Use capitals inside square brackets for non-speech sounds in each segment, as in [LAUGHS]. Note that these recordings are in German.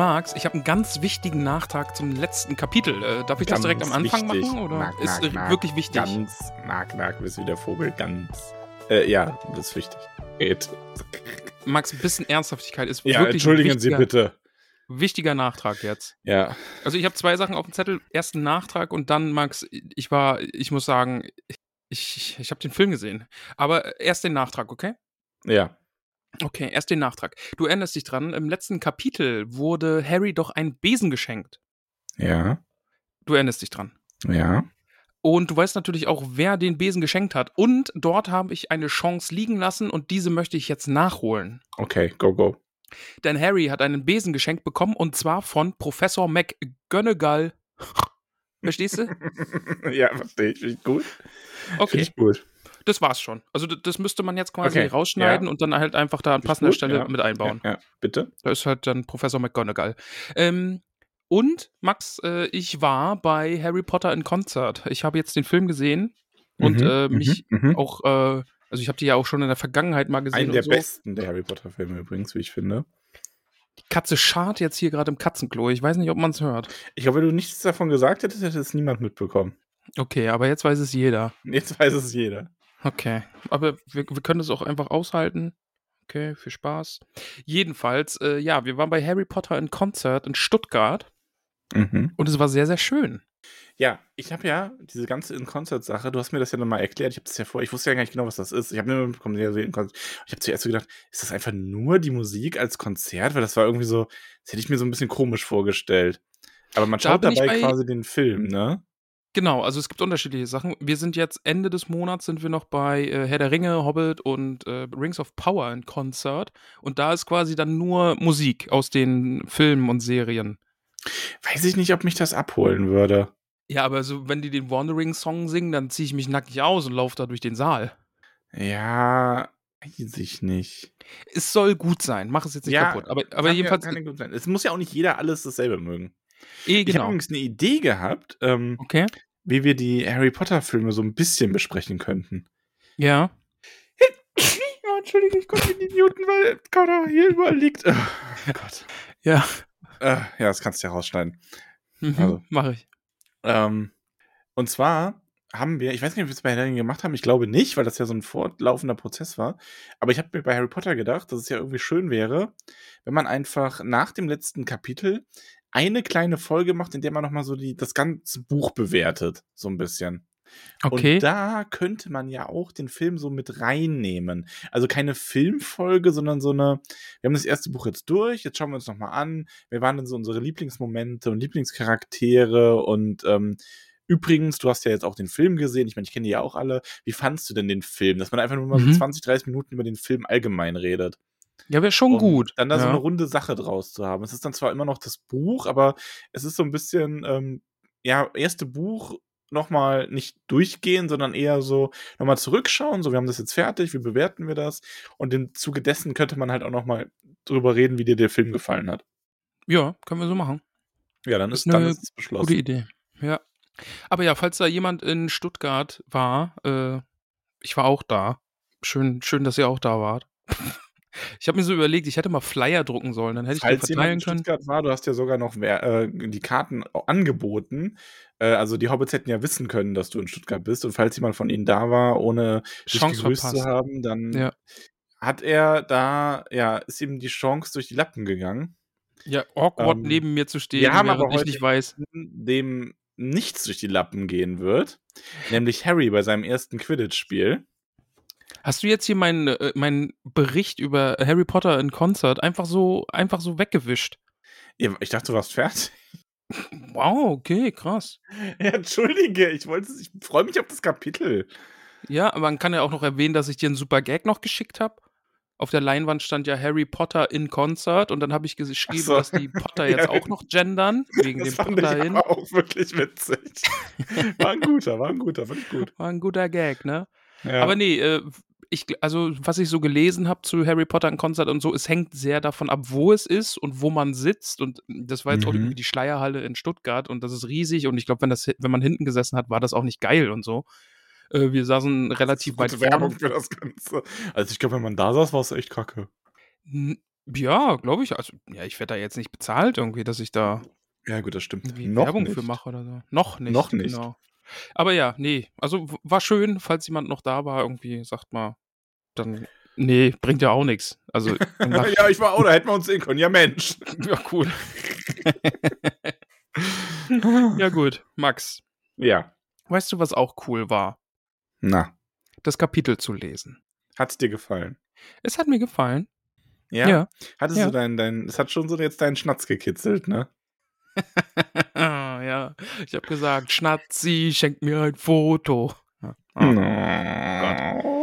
magst, ich habe einen ganz wichtigen Nachtrag zum letzten Kapitel. Äh, darf ich das Ganz direkt am Anfang wichtig. machen? Oder Nack, ist nack, äh, nack. wirklich wichtig? Ganz, nack, nack, bist wie der Vogel, ganz. Äh, ja, das ist wichtig. Geht. Max, ein bisschen Ernsthaftigkeit ist Ja, wirklich entschuldigen Sie bitte. wichtiger Nachtrag jetzt. Ja, Also ich habe zwei Sachen auf dem Zettel. Erst einen Nachtrag und dann, Max, ich war, ich muss sagen, ich, ich, ich habe den Film gesehen. Aber erst den Nachtrag, okay? ja. Okay, erst den Nachtrag. Du erinnerst dich dran, im letzten Kapitel wurde Harry doch ein Besen geschenkt. Ja, Du erinnerst dich dran. ja. Und du weißt natürlich auch, wer den Besen geschenkt hat. Und dort habe ich eine Chance liegen lassen und diese möchte ich jetzt nachholen. Okay, go, go. Denn Harry hat einen Besen geschenkt bekommen und zwar von Professor McGonagall. Verstehst du? [LAUGHS] ja, verstehe ich. Finde ich gut. Finde Okay, ich gut. Das war's schon. Also das müsste man jetzt quasi Okay, rausschneiden ja. und dann halt einfach da an passender Stelle ja. mit einbauen. Ja, ja, bitte. Da ist halt dann Professor McGonagall. Ähm, und Max, äh, ich war bei Harry Potter in Konzert. Ich habe jetzt den Film gesehen und Mhm, äh, mhm, mich mhm. auch, äh, also ich habe die ja auch schon in der Vergangenheit mal gesehen. Einen der und so. besten der Harry Potter Filme übrigens, wie ich finde. Die Katze schart jetzt hier gerade im Katzenklo. Ich weiß nicht, ob man es hört. Ich glaube, wenn du nichts davon gesagt hättest, hätte es niemand mitbekommen. Okay, aber jetzt weiß es jeder. Jetzt weiß es jeder. Okay, aber wir, wir können es auch einfach aushalten. Okay, viel Spaß. Jedenfalls, äh, ja, wir waren bei Harry Potter in Konzert in Stuttgart Mhm. und es war sehr, sehr schön. Ja, ich habe ja diese ganze In-Concert-Sache, du hast mir das ja nochmal erklärt, ich habe das ja vor, ich wusste ja gar nicht genau, was das ist. Ich habe nur mitbekommen, ja, so In-Concert. Ich habe zuerst so gedacht, ist das einfach nur die Musik als Konzert? Weil das war irgendwie so, das hätte ich mir so ein bisschen komisch vorgestellt. Aber man Da schaut dabei bei- quasi den Film, ne? Genau, also es gibt unterschiedliche Sachen. Wir sind jetzt Ende des Monats sind wir noch bei äh, Herr der Ringe, Hobbit und äh, Rings of Power in Konzert und da ist quasi dann nur Musik aus den Filmen und Serien. Weiß ich nicht, ob mich das abholen würde. Ja, aber so, wenn die den Wandering Song singen, dann ziehe ich mich nackig aus und laufe da durch den Saal. Ja, weiß ich nicht. Es soll gut sein, mach es jetzt nicht Ja, kaputt. Aber, aber Kann ja- jedenfalls, kann ja gut sein. Es muss ja auch nicht jeder alles dasselbe mögen. Eh, Ich habe genau. übrigens eine Idee gehabt, ähm, Okay, wie wir die Harry Potter-Filme so ein bisschen besprechen könnten. ja. [LAUGHS] Oh, Entschuldige, ich konnte ihn nicht muten, weil Connor hier überall liegt. Oh Gott. Ja, Äh, ja, das kannst du ja rausschneiden. mhm, Also. mache ich. Ähm, und zwar haben wir, ich weiß nicht, ob wir es bei Harry Potter gemacht haben, ich glaube nicht, weil das ja so ein fortlaufender Prozess war. Aber ich habe mir bei Harry Potter gedacht, dass es ja irgendwie schön wäre, wenn man einfach nach dem letzten Kapitel eine kleine Folge macht, in der man nochmal so die, das ganze Buch bewertet, so ein bisschen. Okay. Und da könnte man ja auch den Film so mit reinnehmen. Also keine Filmfolge, sondern so eine, wir haben das erste Buch jetzt durch, jetzt schauen wir uns nochmal an, wer waren denn so unsere Lieblingsmomente und Lieblingscharaktere und ähm, übrigens, du hast ja jetzt auch den Film gesehen, ich meine, ich kenne die ja auch alle. Wie fandst du denn den Film? Dass man einfach nur mal Mhm. so 20, 30 Minuten über den Film allgemein redet. Ja, wäre schon Und gut. Dann da so ja. eine runde Sache draus zu haben. Es ist dann zwar immer noch das Buch, aber es ist so ein bisschen, ähm, ja, erste Buch nochmal nicht durchgehen, sondern eher so nochmal zurückschauen, so wir haben das jetzt fertig, wie bewerten wir das? Und im Zuge dessen könnte man halt auch nochmal drüber reden, wie dir der Film gefallen hat. Ja, können wir so machen. Ja, dann Ist ist, dann ist es beschlossen. Gute Idee. Ja. Aber ja, falls da jemand in Stuttgart war, äh, ich war auch da. Schön, schön, dass ihr auch da wart. [LAUGHS] Ich habe mir so überlegt, ich hätte mal Flyer drucken sollen, dann hätte ich die Falls jemand verteilen in können. Stuttgart war, du hast ja sogar noch wer, äh, die Karten auch angeboten. Äh, also die Hobbits hätten ja wissen können, dass du in Stuttgart bist. Und falls jemand von ihnen da war, ohne dich Chance gegrüßt verpasst. zu haben, dann Ja. hat er da, ja, ist ihm die Chance durch die Lappen gegangen. Ja, awkward Ähm, neben mir zu stehen, wir haben aber ich heute nicht weiß. dem nichts durch die Lappen gehen wird, nämlich Harry bei seinem ersten Quidditch-Spiel. Hast du jetzt hier meinen, äh, meinen Bericht über Harry Potter in Concert einfach so, einfach so weggewischt? Ja, Ich dachte, du warst fertig. Wow, okay, krass. [LAUGHS] Ja, Entschuldige, ich wollte, ich freue mich auf das Kapitel. Ja, aber man kann ja auch noch erwähnen, dass ich dir einen super Gag noch geschickt habe. Auf der Leinwand stand ja Harry Potter in Concert und dann habe ich geschrieben, so. dass die Potter [LAUGHS] Ja, jetzt auch noch gendern, wegen Das dem fand ich Potter hin. aber auch wirklich witzig. War ein guter, war ein guter, fand ich gut. War ein guter Gag, ne? Ja. Aber nee, äh, ich, also was ich so gelesen habe zu Harry Potter in Konzert und so, es hängt sehr davon ab, wo es ist und wo man sitzt. Und das war jetzt auch Mhm. irgendwie die Schleierhalle in Stuttgart und das ist riesig. Und ich glaube, wenn das, wenn man hinten gesessen hat, war das auch nicht geil und so. Äh, wir saßen relativ weit Gute Werbung vorne. für das Ganze. Also ich glaube, wenn man da saß, war es echt kacke. N- Ja, glaube ich. Also, ja, ich werde da jetzt nicht bezahlt irgendwie, dass ich da Ja, gut, das stimmt. irgendwie Werbung für mache oder so. Noch nicht. Noch nicht. Genau. Aber ja, nee. Also war schön, falls jemand noch da war, irgendwie, sagt mal, dann. Nee, bringt ja auch nichts. Also, [LAUGHS] ja, ich war auch, da hätten wir uns sehen können. Ja, Mensch. [LAUGHS] ja, cool. [LAUGHS] ja, gut. Max, Ja. weißt du, was auch cool war? Na, Das Kapitel zu lesen. hat's dir gefallen? Es hat mir gefallen. Ja. Ja. Hattest Ja. du dein, dein, es hat schon so jetzt deinen Schnatz gekitzelt, ne? [LAUGHS] ja. Ich habe gesagt, Schnatzi, schenk mir ein Foto. Ja. Hm. Ah. Oh.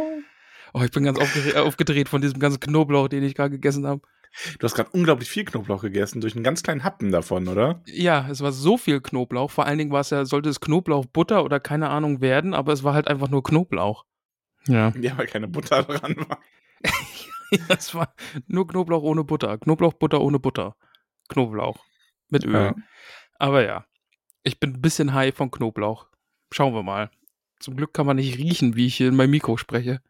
Oh, ich bin ganz aufgedreht, aufgedreht von diesem ganzen Knoblauch, den ich gerade gegessen habe. Du hast gerade unglaublich viel Knoblauch gegessen, durch einen ganz kleinen Happen davon, oder? Ja, es war so viel Knoblauch. Vor allen Dingen war es ja, sollte es Knoblauchbutter oder keine Ahnung werden, aber es war halt einfach nur Knoblauch. Ja. Ja, weil keine Butter dran war. [LAUGHS] es war nur Knoblauch ohne Butter. Knoblauchbutter ohne Butter. Knoblauch. Mit Öl. Ja. Aber ja, ich bin ein bisschen high von Knoblauch. Schauen wir mal. Zum Glück kann man nicht riechen, wie ich hier in meinem Mikro spreche.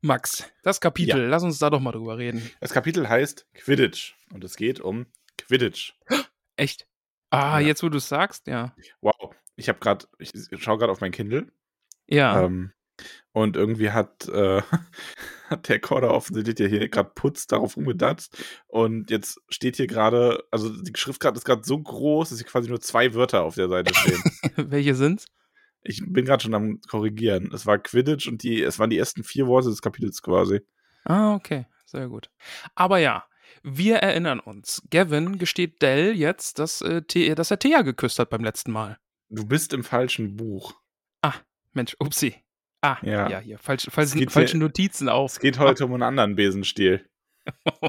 Max, das Kapitel, lass uns da doch mal drüber reden. Das Kapitel heißt Quidditch und es geht um Quidditch. [GASPS] Echt? Ah, Ja. jetzt wo du es sagst, ja. Wow. Ich habe gerade, ich schaue gerade auf mein Kindle Ja. ähm, und irgendwie hat, äh, [LAUGHS] hat der Corder offensichtlich der hier gerade Putz darauf umgedatzt und jetzt steht hier gerade, also die Schriftgrad ist gerade so groß, dass hier quasi nur zwei Wörter auf der Seite stehen. [LAUGHS] Welche sind's? ich bin gerade schon am korrigieren. Es war Quidditch und die, es waren die ersten vier Worte des Kapitels quasi. Ah, okay. Sehr gut. Aber ja, wir erinnern uns. Gavin gesteht Dell jetzt, dass, äh, dass er Thea geküsst hat beim letzten Mal. Du bist im falschen Buch. Mensch, upsi. Ah, ja, Ja. hier. Falsch, falsch, falsche hier- Notizen auf. Es geht heute um einen anderen Besenstiel. [LAUGHS]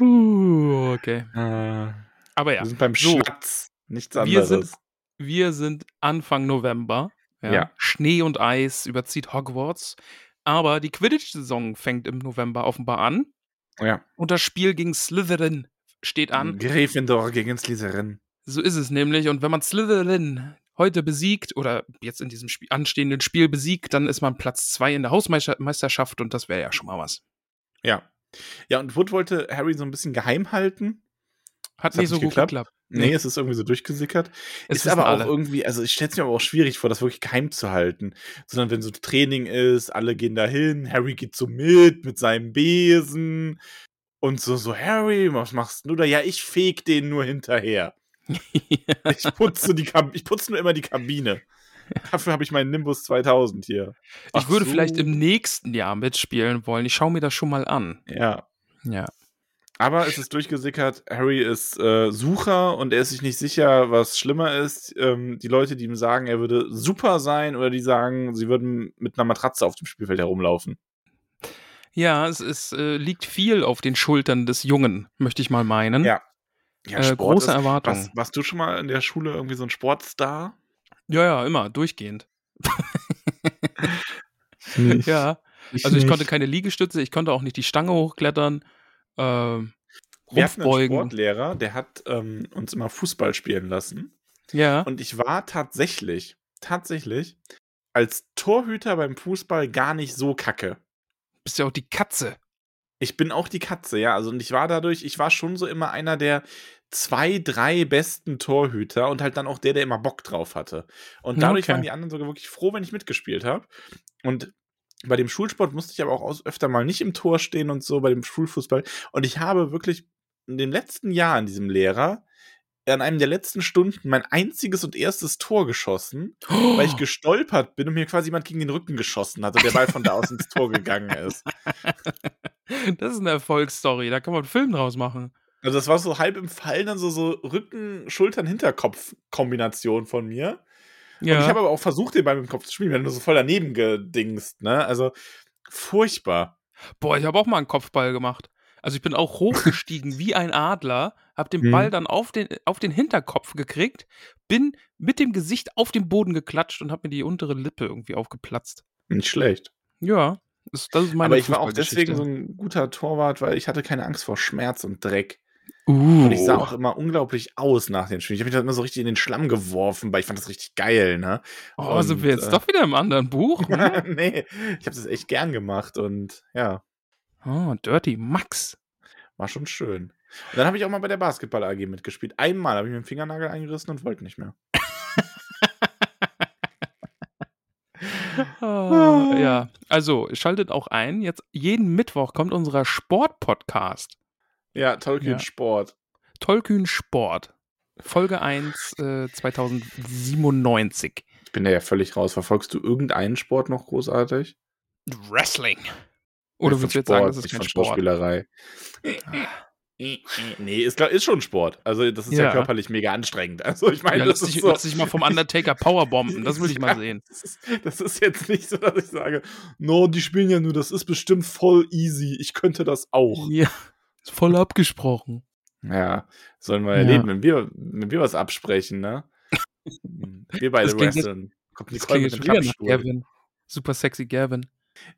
uh, okay. Äh, Aber ja, Wir sind beim so. Schnatz. Nichts Wir anderes. sind- wir sind Anfang November. Ja. Ja. Schnee und Eis überzieht Hogwarts. Aber die Quidditch-Saison fängt im November offenbar an. ja. Und das Spiel gegen Slytherin steht an. Gryffindor gegen Slytherin. So ist es nämlich. Und wenn man Slytherin heute besiegt oder jetzt in diesem Spiel, anstehenden Spiel besiegt, dann ist man Platz zwei in der Hausmeisterschaft und das wäre ja schon mal was. Ja. Ja, und Wood wollte Harry so ein bisschen geheim halten. Hat Das hat nicht so nicht gut geklappt. geklappt. Nee, Nee. es ist irgendwie so durchgesickert. Es ist aber auch alle. irgendwie, also ich stelle es mir aber auch schwierig vor, das wirklich geheim zu halten. Sondern wenn so Training ist, alle gehen dahin, Harry geht so mit, mit seinem Besen. Und so, so, Harry, was machst du da? Ja, ich feg den nur hinterher. [LAUGHS] Ich [LAUGHS] putze, die Kab ich putze nur immer die Kabine. Dafür habe ich meinen Nimbus 2000 hier. ich Ach würde so. vielleicht im nächsten Jahr mitspielen wollen. Ich schaue mir das schon mal an. Ja. Ja. Aber es ist durchgesickert, Harry ist äh, Sucher und er ist sich nicht sicher, was schlimmer ist. Ähm, die Leute, die ihm sagen, er würde super sein oder die sagen, sie würden mit einer Matratze auf dem Spielfeld herumlaufen. Ja, es, es äh, liegt viel auf den Schultern des Jungen, möchte ich mal meinen. Ja. Ja, äh, große Erwartungen. Was, warst du schon mal in der Schule irgendwie so ein Sportstar? Ja, ja, immer, durchgehend. [LAUGHS] Nicht. Ja. Also ich konnte keine Liegestütze, ich konnte auch nicht die Stange hochklettern. Ähm, Wir hatten einen. Sportlehrer, der hat ähm, uns immer Fußball spielen lassen. Ja. Und ich war tatsächlich, tatsächlich als Torhüter beim Fußball gar nicht so kacke. Bist ja auch die Katze. Ich bin auch die Katze, ja. Also und ich war dadurch, ich war schon so immer einer der zwei, drei besten Torhüter und halt dann auch der, der immer Bock drauf hatte. Und dadurch Okay. waren die anderen sogar wirklich froh, wenn ich mitgespielt habe. Und bei dem Schulsport musste ich aber auch aus, öfter mal nicht im Tor stehen und so, bei dem Schulfußball. Und ich habe wirklich in dem letzten Jahr an diesem Lehrer an einem der letzten Stunden mein einziges und erstes Tor geschossen, oh. weil ich gestolpert bin und mir quasi jemand gegen den Rücken geschossen hat und der Ball von da aus ins Tor gegangen ist. [LAUGHS] [LAUGHS] Das ist eine Erfolgsstory, da kann man einen Film draus machen. Also das war so halb im Fallen, dann so, so Rücken, Schultern, Hinterkopf-Kombination von mir. Ja. Und ich habe aber auch versucht, den Ball mit dem Kopf zu spielen, wenn du so voll daneben gedingst, ne? Also furchtbar. Boah, ich habe auch mal einen Kopfball gemacht. Also ich bin auch hochgestiegen [LAUGHS] wie ein Adler, habe den Ball hm. dann auf den, auf den Hinterkopf gekriegt, bin mit dem Gesicht auf den Boden geklatscht und habe mir die untere Lippe irgendwie aufgeplatzt. Nicht schlecht. Ja, das, das ist meine Aber ich war auch deswegen so ein guter Torwart, weil ich hatte keine Angst vor Schmerz und Dreck. Uh. Und ich sah uh. auch immer unglaublich aus nach den Spielen. Ich habe mich da immer so richtig in den Schlamm geworfen, weil ich fand das richtig geil, ne? Oh, und, sind wir jetzt äh, doch wieder im anderen Buch? [LAUGHS] nee, ich habe das echt gern gemacht und ja. Oh, Dirty Max. War schon schön. Und dann habe ich auch mal bei der Basketball AG mitgespielt. Einmal habe ich mir den Fingernagel eingerissen und wollte nicht mehr. Oh, ja, also schaltet auch ein. Jetzt jeden Mittwoch kommt unser Sport-Podcast. Ja, Tolkien ja. Sport. Tolkien Sport. Folge 1 äh, 2097. Ich bin da ja völlig raus. Verfolgst du irgendeinen Sport noch großartig? Wrestling. Oder würdest du jetzt sagen, das ist kein Sport? Sportspielerei. Nee, ist, ist schon Sport. Also, das ist ja, ja körperlich mega anstrengend. Also, ich meine, ja, das lass ist so. Lass dich mal vom Undertaker Powerbomben. Das will ich mal sehen. Das ist, das ist, jetzt nicht so, dass ich sage, no, die spielen ja nur, das ist bestimmt voll easy. Ich könnte das auch. Ja, ist voll abgesprochen. Ja, sollen wir ja. erleben, wenn wir, wenn wir was absprechen, ne? wir beide wresteln. Kommt Nicole mit dem Klappstuhl. Super sexy Gavin.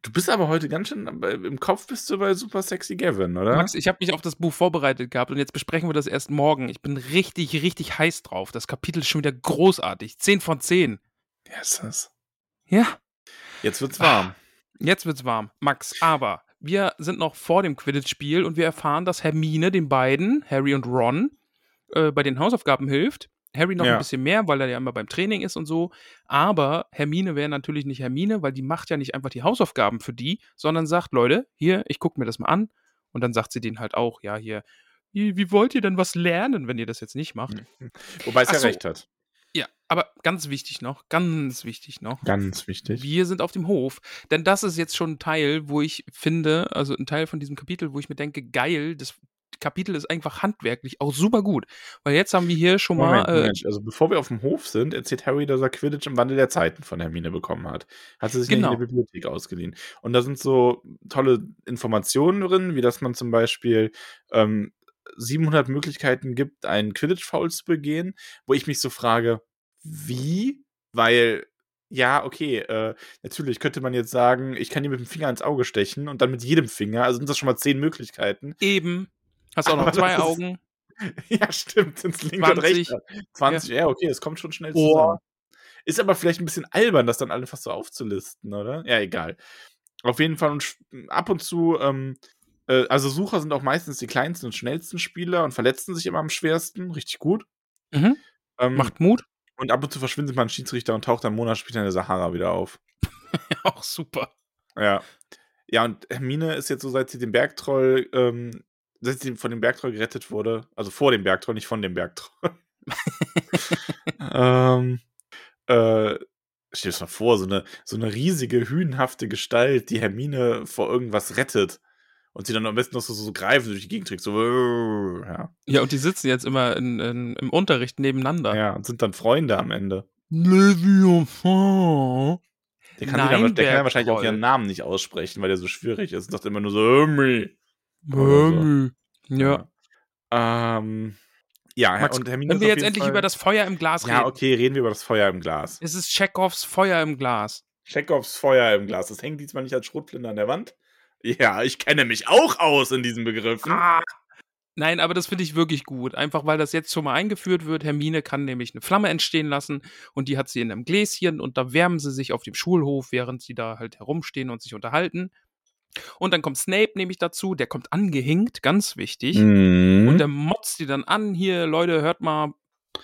Du bist aber heute ganz schön, im Kopf bist du bei Super Sexy Gavin, oder? Max, ich habe mich auf das Buch vorbereitet gehabt und jetzt besprechen wir das erst morgen. Ich bin richtig, richtig heiß drauf. Das Kapitel ist schon wieder großartig. 10 von 10. Ja, ist das. Ja. Jetzt wird's warm. Jetzt wird's warm. Max, aber wir sind noch vor dem Quidditch-Spiel und wir erfahren, dass Hermine den beiden, Harry und Ron, äh, bei den Hausaufgaben hilft. Harry noch ja. ein bisschen mehr, weil er ja immer beim Training ist und so. Aber Hermine wäre natürlich nicht Hermine, weil die macht ja nicht einfach die Hausaufgaben für die, sondern sagt, Leute, hier, ich gucke mir das mal an. Und dann sagt sie denen halt auch, ja, hier, wie, wie wollt ihr denn was lernen, wenn ihr das jetzt nicht macht? Hm. Wobei es ja so, recht hat. Ja, aber ganz wichtig noch, ganz wichtig noch. Ganz wichtig. Wir sind auf dem Hof, denn das ist jetzt schon ein Teil, wo ich finde, also ein Teil von diesem Kapitel, wo ich mir denke, geil, das Kapitel ist einfach handwerklich auch super gut. Weil jetzt haben wir hier schon Moment, mal. Äh, also bevor wir auf dem Hof sind, erzählt Harry, dass er Quidditch im Wandel der Zeiten von Hermine bekommen hat. Hat sie sich genau. in der Bibliothek ausgeliehen. Und da sind so tolle Informationen drin, wie dass man zum Beispiel ähm, 700 Möglichkeiten gibt, einen Quidditch-Foul zu begehen, wo ich mich so frage, wie? Weil ja, okay, äh, natürlich könnte man jetzt sagen, ich kann dir mit dem Finger ins Auge stechen und dann mit jedem Finger, also sind das schon mal zehn Möglichkeiten. Eben. Hast auch noch zwei Augen. [LAUGHS] ja, stimmt. Ins linke und rechte. 20, ja. ja, okay, es kommt schon schnell oh. zusammen. Ist aber vielleicht ein bisschen albern, das dann einfach so aufzulisten, oder? Ja, egal. Auf jeden Fall und ab und zu, ähm, äh, also Sucher sind auch meistens die kleinsten und schnellsten Spieler und verletzen sich immer am schwersten. Richtig gut. Mhm. Ähm, Macht Mut. Und ab und zu verschwindet man ein Schiedsrichter und taucht dann Monat später in der Sahara wieder auf. [LAUGHS] auch super. Ja. Ja, und Hermine ist jetzt so, seit sie den Bergtroll ähm, seit sie von dem Bergtroll gerettet wurde, also vor dem Bergtroll, nicht von dem Bergtroll. [LAUGHS] ähm, äh, stell dir mal vor, so eine, so eine riesige, hünenhafte Gestalt, die Hermine vor irgendwas rettet und sie dann am besten noch so, so greifen durch die Gegend trägt. So, ja. ja, und die sitzen jetzt immer in, in, im Unterricht nebeneinander. Ja, und sind dann Freunde am Ende. Leviathan. Der kann, Nein, der kann ja wahrscheinlich auch ihren Namen nicht aussprechen, weil der so schwierig ist und sagt immer nur so, Hermie. So. Ja. Ähm, ja, Max, und Hermine Wenn wir jetzt endlich Fall... über das Feuer im Glas reden. Ja, okay, reden wir über das Feuer im Glas. Es ist Chekhovs Feuer im Glas. Chekhovs Feuer im Glas. Das hängt diesmal nicht als Schrotflinte an der Wand. Ja, ich kenne mich auch aus in diesen Begriffen. Ah. Nein, aber das finde ich wirklich gut. Einfach weil das jetzt schon mal eingeführt wird. Hermine kann nämlich eine Flamme entstehen lassen und die hat sie in einem Gläschen und da wärmen sie sich auf dem Schulhof, während sie da halt herumstehen und sich unterhalten. Und dann kommt Snape nämlich dazu, der kommt angehinkt, ganz wichtig. Mhm. Und der motzt die dann an, hier, Leute, hört mal,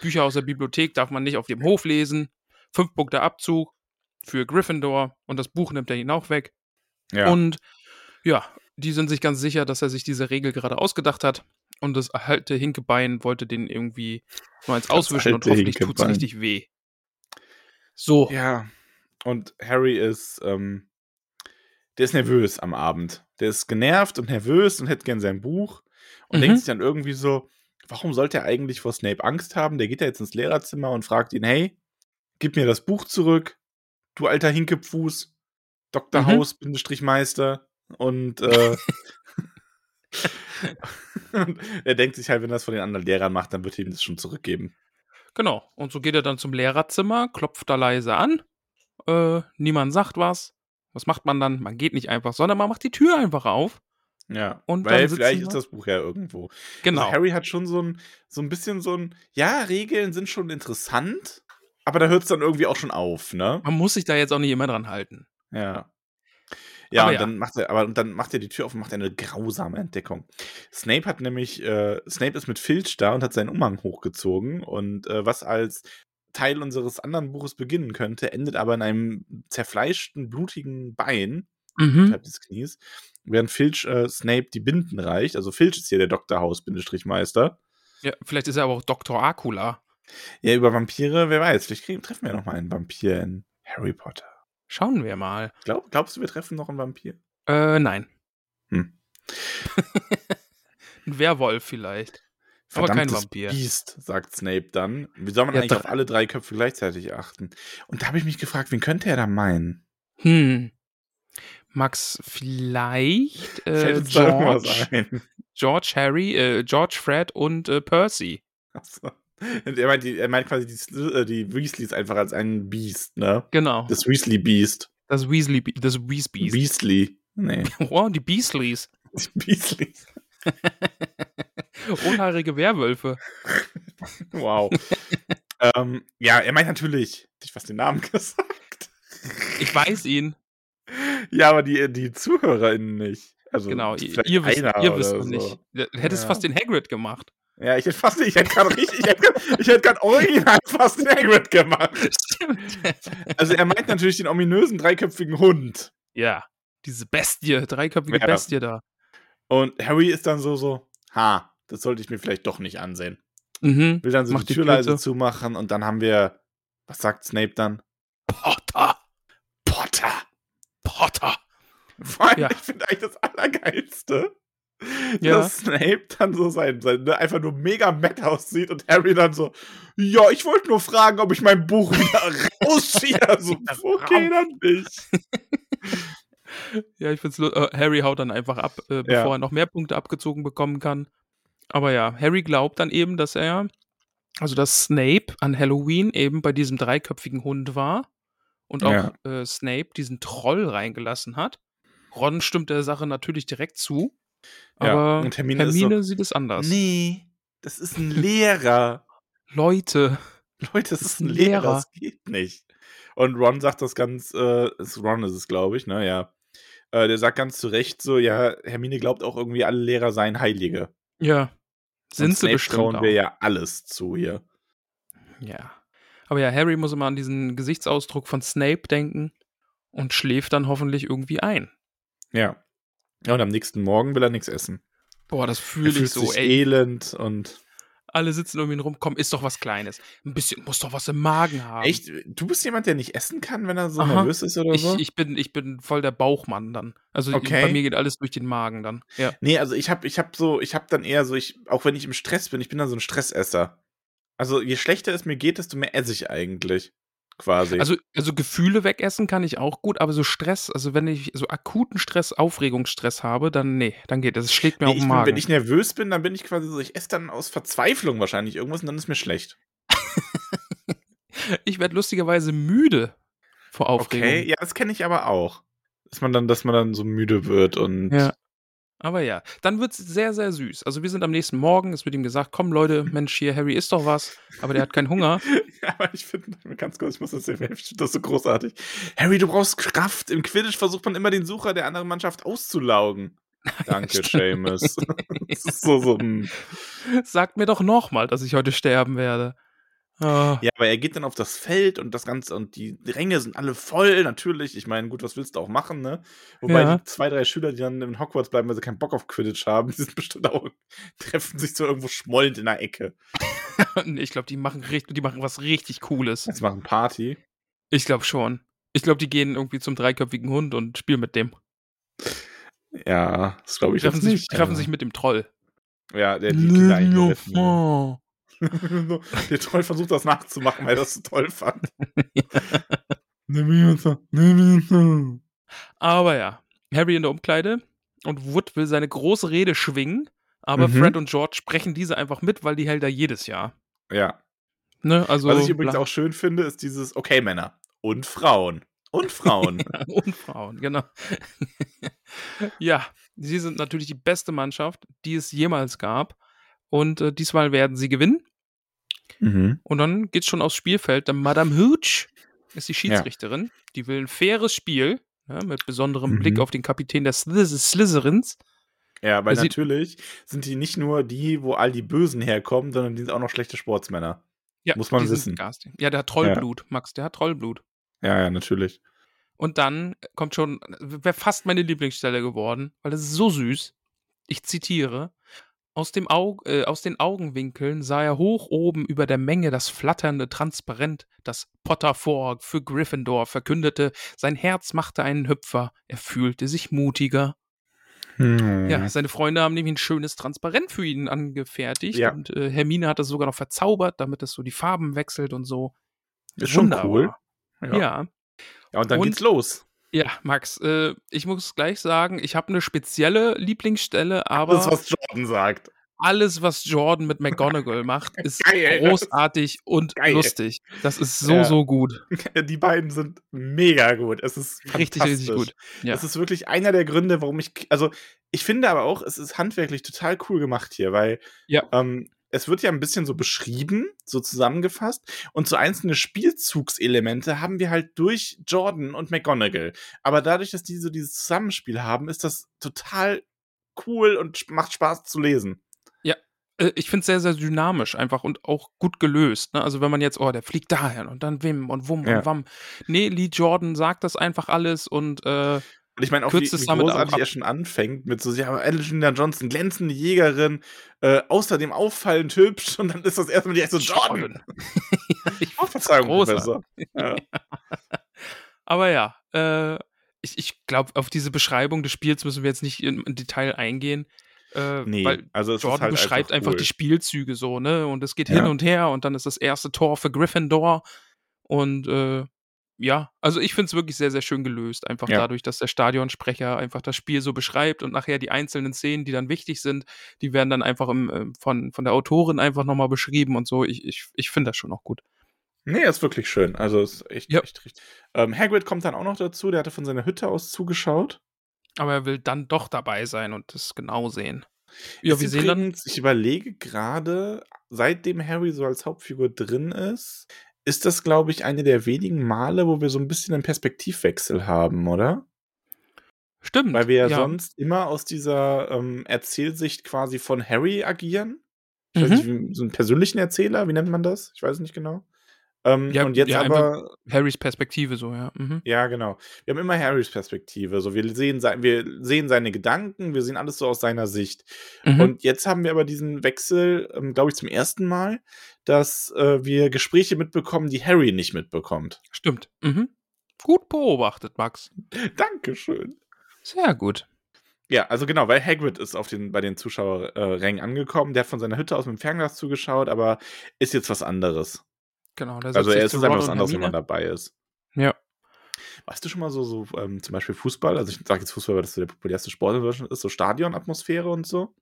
Bücher aus der Bibliothek darf man nicht auf dem Hof lesen. Fünf Punkte Abzug für Gryffindor und das Buch nimmt er ihn auch weg. Ja. Und ja, die sind sich ganz sicher, dass er sich diese Regel gerade ausgedacht hat. Und das alte Hinkebein wollte den irgendwie nur eins auswischen und hoffentlich tut's Hinkebein. richtig weh. So. Ja. Und Harry ist, ähm, der ist nervös am Abend. Der ist genervt und nervös und hätte gern sein Buch und Mhm. denkt sich dann irgendwie so, warum sollte er eigentlich vor Snape Angst haben? Der geht ja jetzt ins Lehrerzimmer und fragt ihn, hey, gib mir das Buch zurück, du alter Hinkepfuß, Dr. Mhm. Haus, Bindestrich Meister. Und, äh, [LAUGHS] [LAUGHS] er denkt sich halt, wenn er das von den anderen Lehrern macht, dann wird er ihm das schon zurückgeben. Genau. Und so geht er dann zum Lehrerzimmer, klopft da leise an. Äh, niemand sagt was. Was macht man dann? Man geht nicht einfach, sondern man macht die Tür einfach auf. Ja, Und weil vielleicht ist das Buch ja irgendwo. Genau. Also Harry hat schon so ein, so ein bisschen so ein, ja, Regeln sind schon interessant, aber da hört es dann irgendwie auch schon auf, ne? man muss sich da jetzt auch nicht immer dran halten. Ja. Ja, Aber und ja. dann macht er, aber und dann macht er die Tür auf und macht eine grausame Entdeckung. Snape hat nämlich, äh, Snape ist mit Filch da und hat seinen Umhang hochgezogen und äh, was als Teil unseres anderen Buches beginnen könnte, endet aber in einem zerfleischten, blutigen Bein Mhm. des Knies, während Filch äh, Snape die Binden reicht. Also Filch ist hier der Dr. Haus-Meister. Ja, vielleicht ist er aber auch Dr. Akula. Ja, über Vampire, wer weiß, vielleicht kriegen, treffen wir noch mal einen Vampir in Harry Potter. Schauen wir mal. Glaub, glaubst du, wir treffen noch einen Vampir? Äh, nein. Hm. [LAUGHS] Ein Werwolf vielleicht. Aber kein Verdammtes Vampir. Biest, sagt Snape dann. Wie soll man Ja, eigentlich auf alle drei Köpfe gleichzeitig achten? Und da habe ich mich gefragt, wen könnte er da meinen? Hm. Max, vielleicht [LAUGHS] äh, George? George, Harry, äh, George, Fred und äh, Percy. Achso. Er meint, er meint quasi die, äh, die Weasleys einfach als ein Biest, ne? Genau. Das Weasley-Beast. Das Weasley, das Weasbeast. Beastly. Nee, [LAUGHS] Oh, die Beastleys. die Beastleys. [LAUGHS] [LAUGHS] Unhaarige Werwölfe. Wow. [LAUGHS] ähm, ja, er meint natürlich, hätte ich fast den Namen [LAUGHS] gesagt. Ich weiß ihn. Ja, aber die, die ZuhörerInnen nicht. Also, Genau, ihr, wisst, ihr wisst oder noch nicht. so. Du hättest Ja. fast den Hagrid gemacht. Ja, ich hätte fast, ich hätte gerade richtig, ich hätte ich hätte gerade original fast den Hagrid gemacht. Stimmt. Also er meint natürlich den ominösen dreiköpfigen Hund. ja, diese Bestie, dreiköpfige Ja. Bestie da. Und Harry ist dann so, so, ha, das sollte ich mir vielleicht doch nicht ansehen. Mhm. Will dann so Macht die die Tür leise zu. zumachen und dann haben wir, was sagt Snape dann? Potter, Potter. Potter. Vor allem, Ja. ich finde eigentlich das Allergeilste, Ja. dass Snape dann so sein, sein ne, einfach nur mega matt aussieht und Harry dann so, ja, ich wollte nur fragen, ob ich mein Buch [LAUGHS] wieder rausziehe. So, okay, dann nicht. [LAUGHS] Ja, ich find's äh, Harry haut dann einfach ab, äh, bevor Ja. er noch mehr Punkte abgezogen bekommen kann. Aber ja, Harry glaubt dann eben, dass er, also dass Snape an Halloween eben bei diesem dreiköpfigen Hund war und auch Ja. äh, Snape diesen Troll reingelassen hat. Ron stimmt der Sache natürlich direkt zu, Ja, aber und Hermine, Hermine so, sieht es anders. Nee, das ist ein Lehrer. [LAUGHS] Leute, Leute, das Das ist ein Lehrer, Lehrer. das geht nicht. Und Ron sagt das ganz, äh, Ron ist es, glaube ich, ne, ja. Äh, der sagt ganz zu Recht so, ja, Hermine glaubt auch irgendwie, alle Lehrer seien Heilige. ja, Sind sie Snape bestimmt trauen auch. wir ja alles zu hier. Ja. Aber ja, Harry muss immer an diesen Gesichtsausdruck von Snape denken und schläft dann hoffentlich irgendwie ein. Ja. Ja, und am nächsten Morgen will er nichts essen. Boah, das fühle ich fühlt so, sich ey. elend und. Alle sitzen um ihn rum, komm, isst doch was Kleines. Ein bisschen, muss doch was im Magen haben. Echt? Du bist jemand, der nicht essen kann, wenn er so Aha. nervös ist oder Ich, so? ich, bin, ich bin voll der Bauchmann dann. Also Okay. bei mir geht alles durch den Magen dann. Ja. Nee, also ich hab, ich hab so, ich hab dann eher so, ich, auch wenn ich im Stress bin, ich bin dann so ein Stressesser. Also je schlechter es mir geht, desto mehr esse ich eigentlich. Quasi. Also, also Gefühle wegessen kann ich auch gut, aber so Stress, also wenn ich so akuten Stress, Aufregungsstress habe, dann nee, dann geht das. Es schlägt mir nee, auf den bin, wenn ich nervös bin, dann bin ich quasi so, ich esse dann aus Verzweiflung wahrscheinlich irgendwas und dann ist mir schlecht. [LAUGHS] ich werde lustigerweise müde vor Aufregung. Okay, ja, das kenne ich aber auch. Dass man dann, dass man dann so müde wird und Ja. Aber ja, dann wird es sehr, sehr süß. Also wir sind am nächsten Morgen, es wird ihm gesagt, komm Leute, Mensch, hier, Harry isst doch was, aber der hat keinen Hunger. [LAUGHS] Ja, aber ich finde, ganz kurz, ich muss das sehen, ich finde das so großartig. Harry, du brauchst Kraft. Im Quidditch versucht man immer den Sucher der anderen Mannschaft auszulaugen. [LAUGHS] Danke, Seamus. [LAUGHS] so, so, hm. Sagt mir doch nochmal, dass ich heute sterben werde. Ah, Ja, aber er geht dann auf das Feld und das Ganze und die Ränge sind alle voll, natürlich. Ich meine, gut, was willst du auch machen, ne? Wobei Ja. die zwei, drei Schüler, die dann in Hogwarts bleiben, weil sie keinen Bock auf Quidditch haben, [LAUGHS] die sind bestimmt auch, treffen sich so irgendwo schmollend in der Ecke. [LAUGHS] ich glaube, die machen richtig, die machen was richtig Cooles. Jetzt machen Party. Ich glaube schon. Ich glaube, die gehen irgendwie zum dreiköpfigen Hund und spielen mit dem. Ja, das glaube ich Treffen, sich, nicht. treffen sich mit dem Troll. Ja, der die Kinder [LAUGHS] der Troll versucht das nachzumachen, weil er das so toll fand. [LAUGHS] Aber ja, Harry in der Umkleide und Wood will seine große Rede schwingen, aber Mhm. Fred und George sprechen diese einfach mit, weil die hält er jedes Jahr. Ja. Ne? Also, Was ich übrigens auch schön finde, ist dieses, okay, Männer und Frauen. Und Frauen. [LAUGHS] Und Frauen, genau. ja, sie sind natürlich die beste Mannschaft, die es jemals gab. Und äh, diesmal werden sie gewinnen. Mhm. Und dann geht's schon aufs Spielfeld. Dann Madame Hooch ist die Schiedsrichterin. Die will ein faires Spiel ja, mit besonderem Mhm. Blick auf den Kapitän der Slyth Slytherins. Ja, weil natürlich sind die nicht nur die, wo all die Bösen herkommen, sondern die sind auch noch schlechte Sportsmänner. Ja, Muss man wissen. garstig. Ja, der hat Trollblut, Max, der hat Trollblut. Ja, ja, natürlich. Und dann kommt schon, wäre fast meine Lieblingsstelle geworden, weil das ist so süß. Ich zitiere. Aus, dem Aug, äh, aus den Augenwinkeln sah er hoch oben über der Menge das flatternde Transparent, das Potter vor für Gryffindor verkündete. Sein Herz machte einen Hüpfer. Er fühlte sich mutiger. Hm. Ja, seine Freunde haben nämlich ein schönes Transparent für ihn angefertigt. Ja. Und äh, Hermine hat das sogar noch verzaubert, damit es so die Farben wechselt und so. Ist schon cool. Ja. ja. Ja, und dann Und- geht's los. Ja, Max, äh, ich muss gleich sagen, ich habe eine spezielle Lieblingsstelle, aber ist, was Jordan sagt. alles, was Jordan mit McGonagall macht, [LAUGHS] ist Geil. großartig und Geil. lustig. Das ist so, Ja. so gut. [LAUGHS] Die beiden sind mega gut. Es ist Richtig, richtig gut. Ja. Das ist wirklich einer der Gründe, warum ich. Also, ich finde aber auch, es ist handwerklich total cool gemacht hier, weil Ja. ähm, es wird ja ein bisschen so beschrieben, so zusammengefasst. Und so einzelne Spielzugselemente haben wir halt durch Jordan und McGonagall. Aber dadurch, dass die so dieses Zusammenspiel haben, ist das total cool und macht Spaß zu lesen. Äh, ich finde es sehr, sehr dynamisch einfach und auch gut gelöst. Ne? Also wenn man jetzt, oh, der fliegt dahin und dann Wim und Wum Ja. und Wam. Nee, Lee Jordan sagt das einfach alles und äh, Und ich meine auch, wie, es wie großartig er schon anfängt mit so, ja, Alexander Johnson, glänzende Jägerin, äh, außerdem auffallend hübsch und dann ist das erstmal direkt so, Jordan! [LAUGHS] [LAUGHS] ich Oh, Verzeihung. Professor. Ja. [LAUGHS] Aber ja, äh, ich, ich glaube, auf diese Beschreibung des Spiels müssen wir jetzt nicht im, Detail eingehen. Äh, Nee, weil also es Jordan ist halt beschreibt einfach, cool. die Spielzüge so, ne? Und es geht Ja. hin und her und dann ist das erste Tor für Gryffindor. Und äh, ja, also ich finde es wirklich sehr, sehr schön gelöst. Einfach Ja. dadurch, dass der Stadionsprecher einfach das Spiel so beschreibt und nachher die einzelnen Szenen, die dann wichtig sind, die werden dann einfach im, äh, von, von der Autorin einfach nochmal beschrieben und so. Ich, ich, ich finde das schon auch gut. Nee, ist wirklich schön. Also ist echt, Ja. echt richtig. Ähm, Hagrid kommt dann auch noch dazu, der hatte von seiner Hütte aus zugeschaut. Aber er will dann doch dabei sein und das genau sehen. Ja, wir sehen dann. Ich überlege gerade, seitdem Harry so als Hauptfigur drin ist, ist das, glaube ich, eine der wenigen Male, wo wir so ein bisschen einen Perspektivwechsel haben, oder? Stimmt. Weil wir ja, sonst immer aus dieser ähm, Erzählsicht quasi von Harry agieren. Ich weiß Mhm. nicht, wie, so einen persönlichen Erzähler, wie nennt man das? Ich weiß es nicht genau. Ähm, Ja, und jetzt ja, aber, Harrys Perspektive so, ja. Mhm. ja, genau. Wir haben immer Harrys Perspektive. So, wir sehen, sein, wir sehen seine Gedanken, wir sehen alles so aus seiner Sicht. Mhm. Und jetzt haben wir aber diesen Wechsel, ähm, glaube ich, zum ersten Mal, dass äh, wir Gespräche mitbekommen, die Harry nicht mitbekommt. Stimmt. Mhm. Gut beobachtet, Max. [LAUGHS] Dankeschön. Sehr gut. Ja, also genau, weil Hagrid ist auf den, bei den Zuschauerrängen angekommen. Der hat von seiner Hütte aus mit dem Fernglas zugeschaut, aber ist jetzt was anderes. Genau. da Also er ist es einfach was anderes, wenn man dabei ist. Ja. Warst du schon mal so, so ähm, zum Beispiel Fußball? Also ich sage jetzt Fußball, weil das so der populärste Sport in Deutschland ist, so Stadionatmosphäre und so?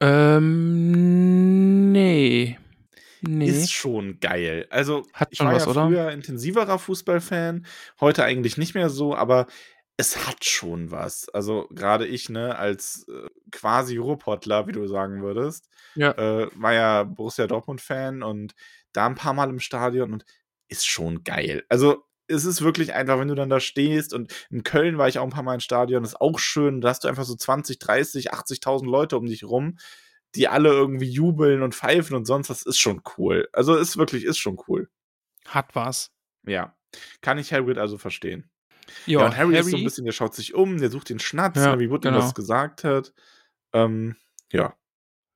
Ähm, nee. Nee. Ist schon geil. Also Hat ich schon war was, ja oder? früher intensiverer Fußballfan, heute eigentlich nicht mehr so, aber es hat schon was. Also gerade ich, ne, als äh, quasi Ruhrpottler, wie du sagen würdest, Ja. äh, war ja Borussia Dortmund-Fan und da ein paar Mal im Stadion und ist schon geil. Also es ist wirklich einfach, wenn du dann da stehst und in Köln war ich auch ein paar Mal im Stadion, ist auch schön, da hast du einfach so 20, 30, 80.000 Leute um dich rum. die alle irgendwie jubeln und pfeifen und sonst, das ist schon cool. Also ist wirklich, ist schon cool. Hat was. Ja. Kann ich Hagrid also verstehen. Ja, ja und Harry, Harry, ist so ein bisschen, der schaut sich um, der sucht den Schnatz, ja, ne, wie Wood genau. das gesagt hat. Ähm, ja.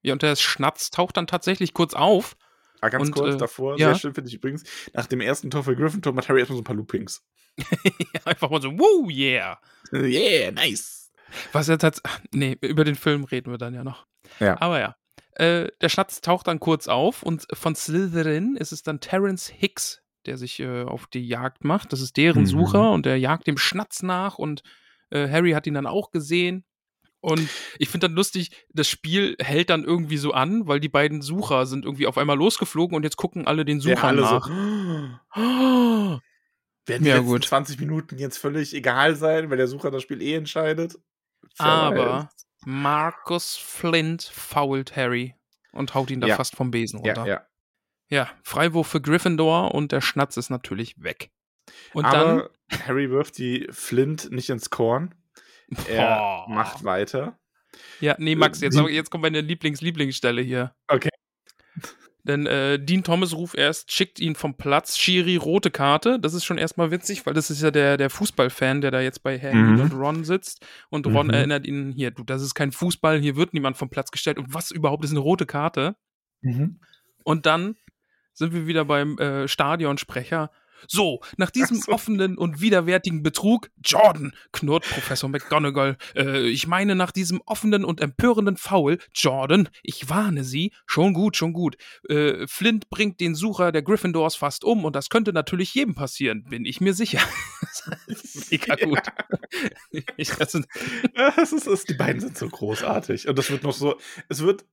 Ja, und der Schnatz taucht dann tatsächlich kurz auf. Ah, ganz und, kurz äh, davor, ja. sehr schön finde ich übrigens, nach dem ersten Tor für Gryffindor macht Harry erstmal so ein paar Loopings. [LAUGHS] Einfach mal so, woo, yeah. [LAUGHS] Yeah, nice. Was jetzt hat, nee, über den Film reden wir dann ja noch. Ja. Aber ja. Äh, der Schatz taucht dann kurz auf und von Slytherin ist es dann Terence Hicks, der sich äh, auf die Jagd macht. Das ist deren mhm. Sucher und der jagt dem Schnatz nach und äh, Harry hat ihn dann auch gesehen. Und ich finde dann lustig, das Spiel hält dann irgendwie so an, weil die beiden Sucher sind irgendwie auf einmal losgeflogen und jetzt gucken alle den Sucher ja, alle nach. So. Werden die ja, gut. 20 Minuten jetzt völlig egal sein, weil der Sucher das Spiel eh entscheidet? Aber Markus Flint fault Harry und haut ihn da ja. fast vom Besen runter. Ja, ja. Ja, Freiwurf für Gryffindor und der Schnatz ist natürlich weg. Und Aber dann Harry wirft die Flint nicht ins Korn. Er Boah. macht weiter. Ja, nee, Max, jetzt, jetzt kommt meine Lieblings-Lieblingsstelle hier. Okay. Denn äh, Dean Thomas ruft erst, schickt ihn vom Platz, Schiri, rote Karte. Das ist schon erstmal witzig, weil das ist ja der, der Fußballfan, der da jetzt bei Harry mhm. und Ron sitzt. Und Ron mhm. erinnert ihn hier, du, das ist kein Fußball, hier wird niemand vom Platz gestellt. Und was überhaupt ist eine rote Karte? Mhm. Und dann sind wir wieder beim äh, Stadionsprecher. So, nach diesem so. offenen und widerwärtigen Betrug, Jordan, knurrt Professor McGonagall, äh, ich meine nach diesem offenen und empörenden Foul, Jordan, ich warne Sie, schon gut, schon gut. Äh, Flint bringt den Sucher der Gryffindors fast um und das könnte natürlich jedem passieren, bin ich mir sicher. [LAUGHS] Mega gut. Ja. [LAUGHS] Ich, also, das ist, das, die beiden sind so großartig und das wird noch so, es wird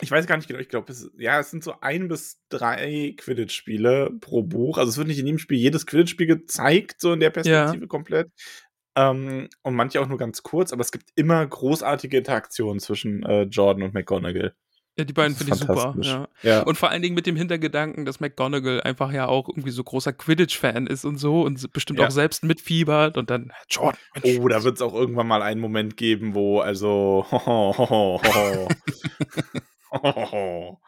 ich weiß gar nicht genau, ich glaube, es, ja, es sind so ein bis drei Quidditch-Spiele pro Buch. Also es wird nicht in jedem Spiel jedes Quidditch-Spiel gezeigt, so in der Perspektive ja. komplett. Ähm, und manche auch nur ganz kurz, aber es gibt immer großartige Interaktionen zwischen äh, Jordan und McGonagall. Ja, die beiden finde ich super. Ja. ja. Und vor allen Dingen mit dem Hintergedanken, dass McGonagall einfach ja auch irgendwie so großer Quidditch-Fan ist und so und bestimmt ja. auch selbst mitfiebert und dann Jordan. Mensch. Oh, da wird es auch irgendwann mal einen Moment geben, wo also [LAUGHS] ho, ho, ho, [LAUGHS] [LAUGHS]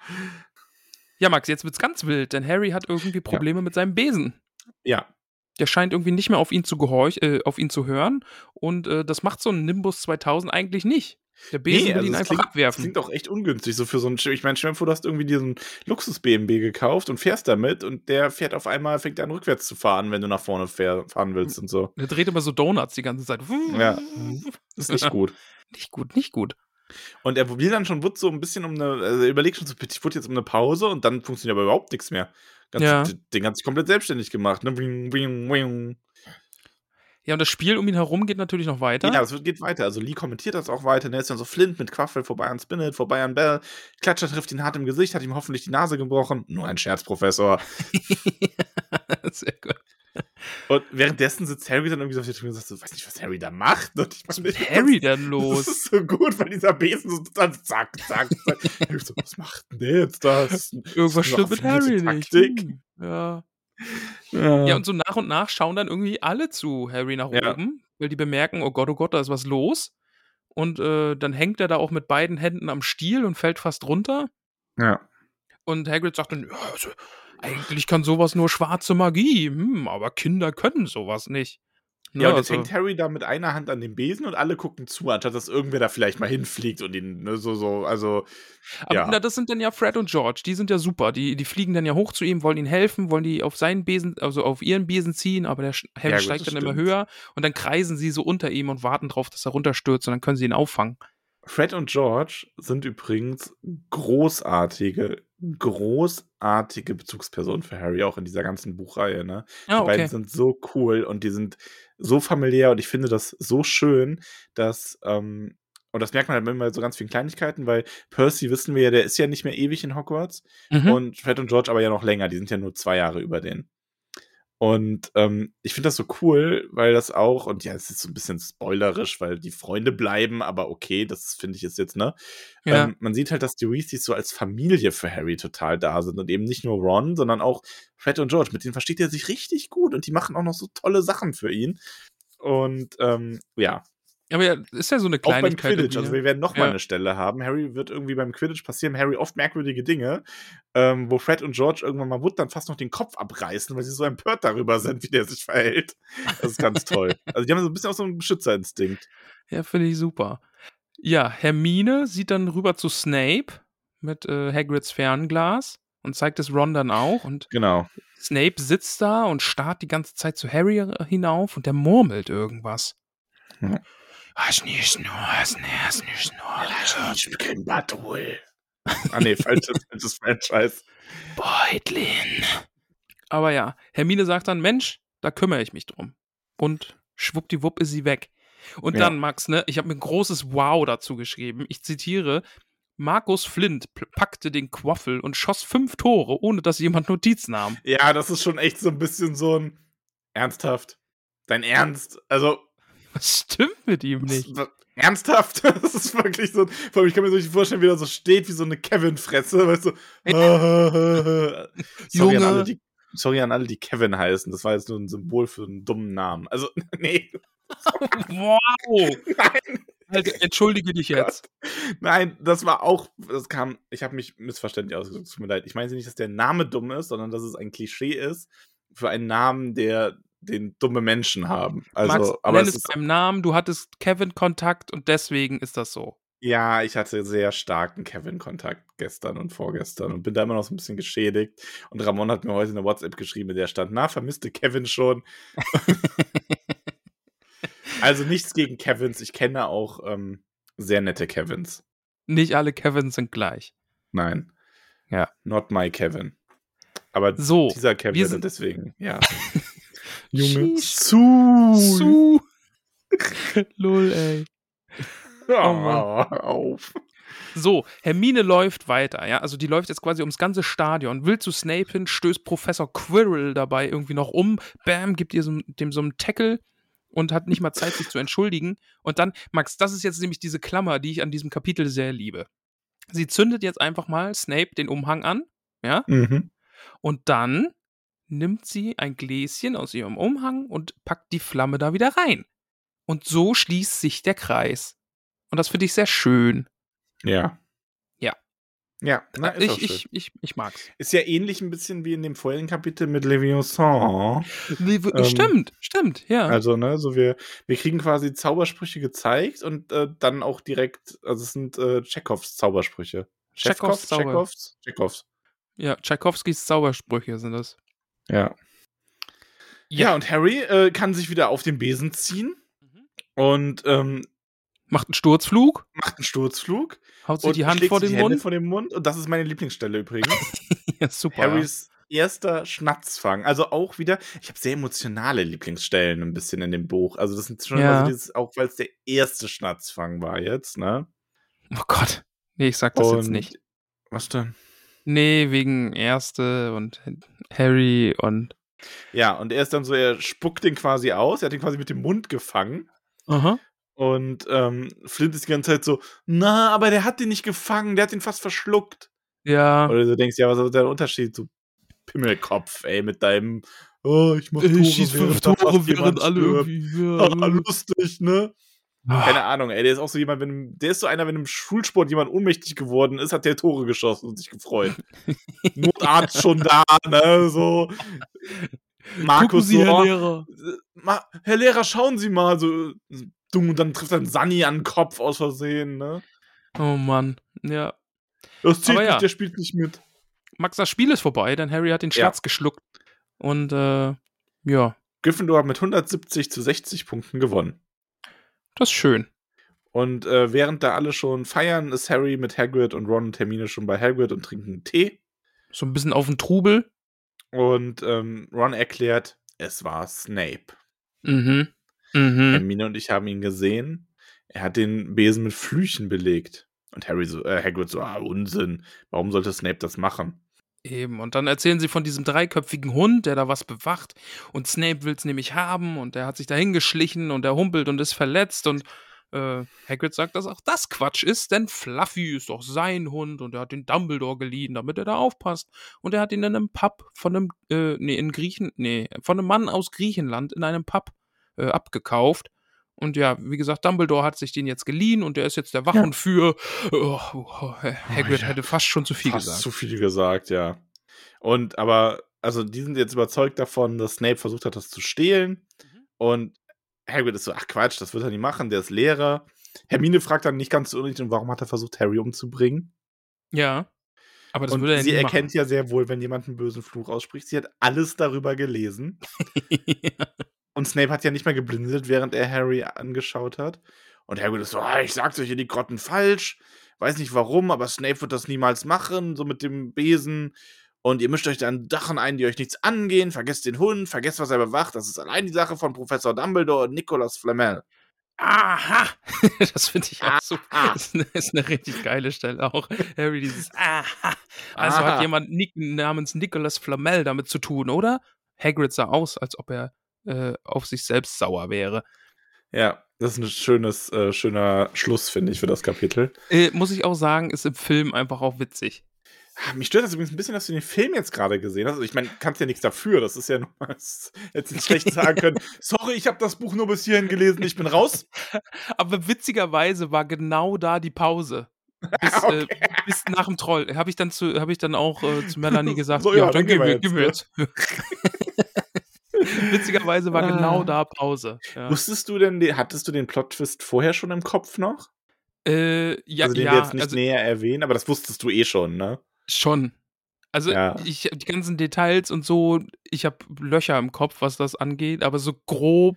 ja, Max, jetzt wird's ganz wild, denn Harry hat irgendwie Probleme ja. mit seinem Besen. Ja. Der scheint irgendwie nicht mehr auf ihn zu gehorch, äh, auf ihn zu hören und äh, das macht so ein Nimbus 2000 eigentlich nicht. Der Besen nee, will also ihn einfach klingt, abwerfen. Das klingt auch echt ungünstig, so für so ein Ich meine, stell du hast irgendwie diesen Luxus-BMW gekauft und fährst damit und der fährt auf einmal, fängt an rückwärts zu fahren, wenn du nach vorne fahren willst und so. Der dreht immer so Donuts die ganze Zeit. Ja, [LAUGHS] ist nicht gut. nicht gut, nicht gut. Und er will dann schon, wird so ein bisschen um eine, also er überlegt schon so, ich wurde jetzt um eine Pause und dann funktioniert aber überhaupt nichts mehr. Ganz, ja. Den hat sich komplett selbstständig gemacht. Ne? Wing, wing, wing. Ja, und das Spiel um ihn herum geht natürlich noch weiter. Ja, es geht weiter. Also Lee kommentiert das auch weiter. Ne? Ist dann so Flint mit Quaffel vorbei an Spinnet, vorbei an Bell. Klatscher trifft ihn hart im Gesicht, hat ihm hoffentlich die Nase gebrochen. Nur ein Scherz, Professor. [LAUGHS] Sehr gut. Und währenddessen sitzt Harry dann irgendwie so auf der Tür und sagt so, weiß nicht, was Harry da macht. Und ich was ist mit Harry denn los? Das ist so gut, weil dieser Besen so dann zack, zack, zack. Harry so, was macht denn der jetzt das? Irgendwas stimmt mit Harry Taktik. nicht. Hm, ja. ja. Ja, und so nach und nach schauen dann irgendwie alle zu Harry nach ja. oben, weil die bemerken, oh Gott, oh Gott, da ist was los. Und äh, dann hängt er da auch mit beiden Händen am Stiel und fällt fast runter. Ja. Und Hagrid sagt dann, ja, also, eigentlich kann sowas nur schwarze Magie, hm, aber Kinder können sowas nicht. Ne, ja, und jetzt also. hängt Harry da mit einer Hand an dem Besen und alle gucken zu, anstatt dass irgendwer da vielleicht mal hinfliegt und ihn ne, so, so, also. Aber ja. na, das sind dann ja Fred und George, die sind ja super. Die, die fliegen dann ja hoch zu ihm, wollen ihn helfen, wollen die auf seinen Besen, also auf ihren Besen ziehen, aber der Harry ja, steigt dann stimmt. immer höher und dann kreisen sie so unter ihm und warten drauf, dass er runterstürzt und dann können sie ihn auffangen. Fred und George sind übrigens großartige, großartige Bezugspersonen für Harry, auch in dieser ganzen Buchreihe. Ne? Ah, die beiden sind so cool und die sind so familiär und ich finde das so schön, dass, ähm, und das merkt man halt immer so ganz vielen Kleinigkeiten, weil Percy, wissen wir ja, der ist ja nicht mehr ewig in Hogwarts mhm. und Fred und George aber ja noch länger, die sind ja nur zwei Jahre über den. Und ähm, ich finde das so cool, weil das auch, und ja, es ist so ein bisschen spoilerisch, weil die Freunde bleiben, aber okay, das finde ich ist jetzt, ne? Ja. Ähm, man sieht halt, dass die Weasleys so als Familie für Harry total da sind und eben nicht nur Ron, sondern auch Fred und George. Mit denen versteht er sich richtig gut und die machen auch noch so tolle Sachen für ihn. Und ähm, ja, Aber ja, ist ja so eine Auch beim. Quidditch. Also ne? wir werden noch mal Ja. eine Stelle haben. Harry wird irgendwie beim Quidditch passieren Harry oft merkwürdige Dinge, ähm, wo Fred und George irgendwann mal Wood dann fast noch den Kopf abreißen, weil sie so empört darüber sind, wie der sich verhält. Das ist ganz toll. [LAUGHS] Also die haben so ein bisschen auch so einen Beschützerinstinkt. Ja, finde ich super. Ja, Hermine sieht dann rüber zu Snape mit äh, Hagrids Fernglas und zeigt es Ron dann auch. Und Genau. Snape sitzt da und starrt die ganze Zeit zu Harry äh, hinauf und der murmelt irgendwas. Ja. Was nicht nur, was nicht, was nicht nur. Ich bin kein Batul. Ah nee, falsches, falsches Franchise. Beutlin. Aber ja, Hermine sagt dann, Mensch, da kümmere ich mich drum. Und schwuppdiwupp ist sie weg. Und Ja. dann, Max, ne, ich habe mir ein großes Wow dazu geschrieben. Ich zitiere, Markus Flint packte den Quaffel und schoss fünf Tore, ohne dass jemand Notiz nahm. Ja, das ist schon echt so ein bisschen so ein ernsthaft. Dein Ernst? Also Was stimmt mit ihm nicht? Ernsthaft? [LAUGHS] Das ist wirklich so. Vor allem, ich kann mir so richtig vorstellen, wie er so steht wie so eine Kevin-Fresse, weißt du? [LAUGHS] sorry, Junge. An alle, die, sorry an alle, die Kevin heißen. Das war jetzt nur ein Symbol für einen dummen Namen. Also, [LAUGHS] nee. Wow! Nein, entschuldige dich jetzt. nein, das war auch. Das kam. Ich habe mich missverständlich ausgedrückt. Tut mir leid. Ich meine nicht, dass der Name dumm ist, sondern dass es ein Klischee ist für einen Namen, der den dumme Menschen haben. Also, Max, aber nenn es ist beim Namen, du hattest Kevin-Kontakt und deswegen ist das so. Ja, ich hatte sehr starken Kevin-Kontakt gestern und vorgestern und bin da immer noch so ein bisschen geschädigt. Und Ramon hat mir heute eine WhatsApp geschrieben, in der stand, na, vermisste Kevin schon. [LAUGHS] also nichts gegen Kevins. Ich kenne auch ähm, sehr nette Kevins. Nicht alle Kevins sind gleich. Nein. Ja. Not my Kevin. Aber So, dieser Kevin, wir sind- deswegen, ja. [LAUGHS] Junge. Su. Su. [LAUGHS] Lol, ey. Oh, auf. So, Hermine läuft weiter, ja. Also die läuft jetzt quasi ums ganze Stadion, will zu Snape hin, stößt Professor Quirrell dabei irgendwie noch um, bam, gibt ihr so, dem so einen Tackle und hat nicht mal Zeit, sich zu entschuldigen. Und dann, Max, das ist jetzt nämlich diese Klammer, die ich an diesem Kapitel sehr liebe. Sie zündet jetzt einfach mal Snape den Umhang an, ja, Mhm. und dann nimmt sie ein Gläschen aus ihrem Umhang und packt die Flamme da wieder rein. Und so schließt sich der Kreis. Und das finde ich sehr schön. Ja. Ja. Ja, na, ist auch ich, schön. ich, ich, ich mag's. Ist ja ähnlich ein bisschen wie in dem vorherigen Kapitel mit Leviosa. Ähm, stimmt, stimmt, ja. Also, ne, so wir, wir kriegen quasi Zaubersprüche gezeigt und äh, dann auch direkt, also es sind äh, Zaubersprüche. Chekhovs? Chekhovs. ja, Tschaikowskis Zaubersprüche sind das. Ja. Ja, und Harry äh, kann sich wieder auf den Besen ziehen Mhm. und ähm, Macht einen Sturzflug, macht einen Sturzflug haut sich und die Hand vor den Mund. vor den Mund. Und das ist meine Lieblingsstelle übrigens. [LAUGHS] ja, super. Harrys erster Schnatzfang. Also auch wieder, ich habe sehr emotionale Lieblingsstellen ein bisschen in dem Buch. Also das sind schon Ja. so dieses, auch weil es der erste Schnatzfang war jetzt, ne? Oh Gott. Nee, ich sag das jetzt nicht. Was denn? Nee, wegen Erste und Harry und. Ja, und er ist dann so, er spuckt den quasi aus, er hat den quasi mit dem Mund gefangen. Aha. Und ähm, Flint ist die ganze Zeit so, na, aber der hat den nicht gefangen, der hat den fast verschluckt. Ja. Oder du denkst, ja, was ist der Unterschied? Du Pimmelkopf, ey, mit deinem, oh, ich mach Tore, Ich schieß fünf Tore, während alle stirbt. irgendwie. Ah, Ja. [LAUGHS] lustig, ne? Ah, Keine Ahnung, ey, der ist auch so jemand, wenn, der ist so einer, wenn im Schulsport jemand ohnmächtig geworden ist, hat der Tore geschossen und sich gefreut. [LAUGHS] Notarzt schon da, ne, so. Markus Sie, so, Herr Lehrer. Ma Herr Lehrer, schauen Sie mal, so dumm, und dann trifft dann Sunny an den Kopf aus Versehen, ne? Oh Mann. Ja. Das zählt Aber nicht, ja. der spielt nicht mit. Max, das Spiel ist vorbei, denn Harry hat den Ja. Schatz geschluckt. Und, äh, ja, Gryffindor hat mit 170 zu 60 Punkten gewonnen. Das ist schön. Und äh, während da alle schon feiern, ist Harry mit Hagrid und Ron und Hermine schon bei Hagrid und trinken Tee. So ein bisschen auf den Trubel. Und ähm, Ron erklärt, es war Snape. Mhm. Mhm. Hermine und ich haben ihn gesehen. Er hat den Besen mit Flüchen belegt. Und Harry so, äh, Hagrid so, ah, Unsinn. Warum sollte Snape das machen? Eben. Und dann erzählen sie von diesem dreiköpfigen Hund, der da was bewacht. Und Snape will es nämlich haben. Und der hat sich dahin geschlichen und er humpelt und ist verletzt. Und äh, Hagrid sagt, dass auch das Quatsch ist, denn Fluffy ist doch sein Hund und er hat den Dumbledore geliehen, damit er da aufpasst. Und er hat ihn in einem Pub von einem, äh, nee, in Griechen, nee, von einem Mann aus Griechenland in einem Pub äh, abgekauft. Und ja, wie gesagt, Dumbledore hat sich den jetzt geliehen und der ist jetzt der Wachhund für. Oh, oh, Hagrid ja. hätte fast schon zu viel Fast gesagt. zu viel gesagt, ja. Und aber, also die sind jetzt überzeugt davon, dass Snape versucht hat, das zu stehlen. Mhm. Und Hagrid ist so, ach Quatsch, das wird er nicht machen, der ist Lehrer. Hermine fragt dann nicht ganz so unnötig, warum hat er versucht, Harry umzubringen? Ja. Aber das und würde er sie nie erkennt ja sehr wohl, wenn jemand einen bösen Fluch ausspricht. Sie hat alles darüber gelesen. [LAUGHS] [LAUGHS] machen. Und Snape hat ja nicht mehr geblinzelt, während er Harry angeschaut hat. Und Harry ist so, ah, ich sag's euch in die Grotten falsch. Weiß nicht warum, aber Snape wird das niemals machen, so mit dem Besen. Und ihr mischt euch dann Sachen ein, die euch nichts angehen. Vergesst den Hund, vergesst, was er bewacht. Das ist allein die Sache von Professor Dumbledore und Nicolas Flamel. Aha! [LAUGHS] Das finde ich auch so. Aha. Das ist eine, richtig geile Stelle auch. Harry, dieses Aha. Also Aha. hat jemand Nick, namens Nicholas Flamel damit zu tun, oder? Hagrid sah aus, als ob er äh, auf sich selbst sauer wäre. Ja, das ist ein schönes, äh, schöner Schluss, finde ich, für das Kapitel. Äh, muss ich auch sagen, ist im Film einfach auch witzig. Ah, Mich stört das übrigens ein bisschen, dass du den Film jetzt gerade gesehen hast. Also ich meine, kannst ja nichts dafür. Das ist ja nur [LAUGHS] jetzt nicht schlecht sagen können. [LAUGHS] Sorry, ich habe das Buch nur bis hierhin gelesen. Ich bin raus. [LAUGHS] Aber witzigerweise war genau da die Pause. Bis, Okay. äh, bis nach dem Troll. Habe ich dann zu, habe ich dann auch äh, zu Melanie gesagt, So, ja, ja, dann dann gehen wir, gehen gehen wir wir jetzt. [LAUGHS] Witzigerweise war genau Ah. da Pause. Ja. Wusstest du denn, den- hattest du den Plot-Twist vorher schon im Kopf noch? Äh, ja, also den ja, wir jetzt nicht also näher erwähnen, aber das wusstest du eh schon, ne? schon. Also Ja. ich die ganzen Details und so, ich habe Löcher im Kopf, was das angeht, aber so grob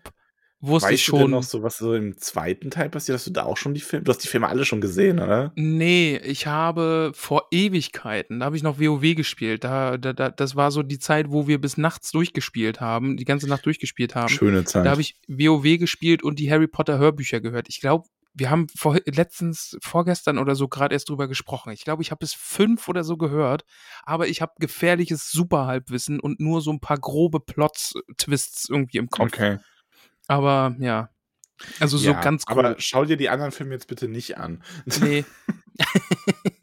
wusste ich Weißt du denn schon. noch so, was so im zweiten Teil passiert? Hast du da auch schon die Filme? Du hast die Filme alle schon gesehen, oder? Nee, ich habe vor Ewigkeiten, da habe ich noch WoW gespielt. Da, da, da, das war so die Zeit, wo wir bis nachts durchgespielt haben, die ganze Nacht durchgespielt haben. Schöne Zeit. Da habe ich WoW gespielt und die Harry Potter Hörbücher gehört. Ich glaube, wir haben vor, letztens, vorgestern oder so gerade erst drüber gesprochen. Ich glaube, ich habe es fünf oder so gehört, aber ich habe gefährliches Superhalbwissen und nur so ein paar grobe Plots-Twists irgendwie im Kopf. okay. Aber ja, also so ja, ganz grob. Aber schau dir die anderen Filme jetzt bitte nicht an. nee. [LAUGHS] [LAUGHS]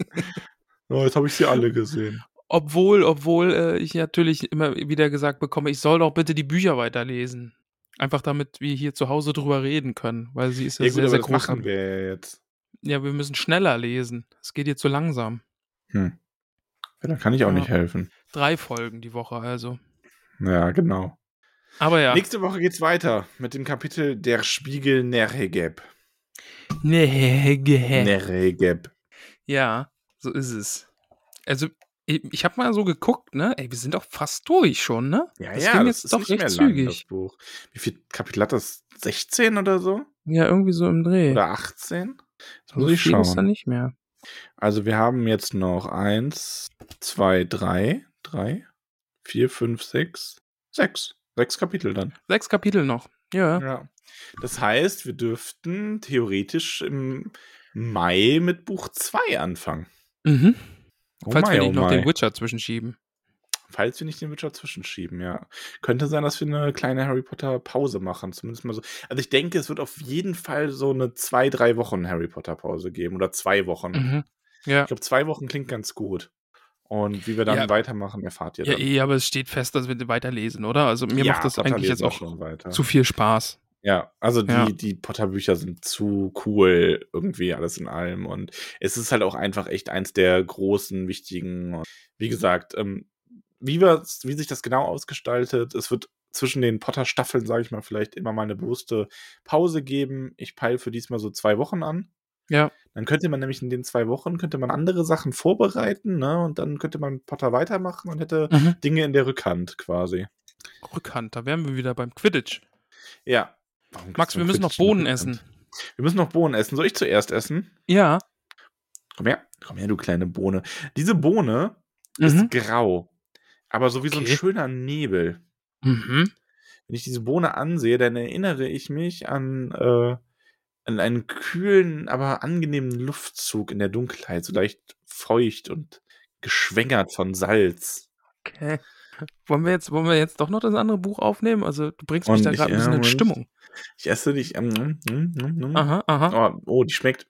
Oh, jetzt habe ich sie alle gesehen. Obwohl, obwohl äh, ich natürlich immer wieder gesagt bekomme, ich soll doch bitte die Bücher weiterlesen. Einfach damit wir hier zu Hause drüber reden können, weil sie ist ja, Ja, gut, sehr, sehr groß. machen wir ja jetzt. Ja, wir müssen schneller lesen. Es geht hier zu langsam. Hm. Ja, dann kann ich auch Ja. nicht helfen. Drei Folgen die Woche also. Ja, genau. Aber ja. Nächste Woche geht's weiter mit dem Kapitel Der Spiegel gehä. Neregeb. Ja, so ist es. Also, ich, ich habe mal so geguckt, ne? Ey, wir sind doch fast durch schon, ne? Ja, Das ja, ging das jetzt ist doch nicht recht mehr zügig. lang, das Buch. Wie viel Kapitel hat das? 16 oder so? Ja, irgendwie so im Dreh. Oder 18? Das so muss ich viel ist da schauen. nicht mehr. Also wir haben jetzt noch eins, zwei, drei, drei, vier, fünf, sechs, sechs. Sechs Kapitel dann. Sechs Kapitel noch. Ja. Ja. Das heißt, wir dürften theoretisch im Mai mit Buch 2 anfangen. Mhm. Oh Falls Mai, wir nicht oh noch Mai. den Witcher zwischenschieben. Falls wir nicht den Witcher zwischenschieben, ja. Könnte sein, dass wir eine kleine Harry Potter Pause machen. Zumindest mal so. Also ich denke, es wird auf jeden Fall so eine zwei, drei Wochen Harry Potter Pause geben. Oder zwei Wochen. Mhm. Ja. Ich glaube, zwei Wochen klingt ganz gut. Und wie wir dann Ja. weitermachen, erfahrt ihr Ja, dann. eh, aber es steht fest, dass wir weiterlesen, oder? Also mir Ja, macht das eigentlich jetzt auch schon weiter. zu viel Spaß. Ja, also die, Ja. die Potter-Bücher sind zu cool, irgendwie alles in allem. Und es ist halt auch einfach echt eins der großen, wichtigen. Und wie gesagt, ähm, wie, wir, wie sich das genau ausgestaltet, es wird zwischen den Potter-Staffeln, sage ich mal, vielleicht immer mal eine bewusste Pause geben. Ich peile für diesmal so zwei Wochen an. Ja. Dann könnte man nämlich in den zwei Wochen könnte man andere Sachen vorbereiten, ne? Und dann könnte man Potter weitermachen und hätte Mhm. Dinge in der Rückhand quasi. Rückhand, da wären wir wieder beim Quidditch. Ja. Warum Max, wir müssen noch Quidditch Bohnen essen. Wir müssen noch Bohnen essen. Soll ich zuerst essen? Ja. Komm her, komm her, du kleine Bohne. Diese Bohne ist Mhm. grau, aber so wie so ein Okay. schöner Nebel. Mhm. Wenn ich diese Bohne ansehe, dann erinnere ich mich an, äh, an einen kühlen, aber angenehmen Luftzug in der Dunkelheit, so leicht feucht und geschwängert von Salz. Okay. [LAUGHS] Wollen wir, jetzt, wollen wir jetzt doch noch das andere Buch aufnehmen? Also, du bringst mich Und da gerade ein bisschen in. Stimmung. Ich esse dich. Ähm, mm, mm. Aha, aha. Oh, oh, die schmeckt.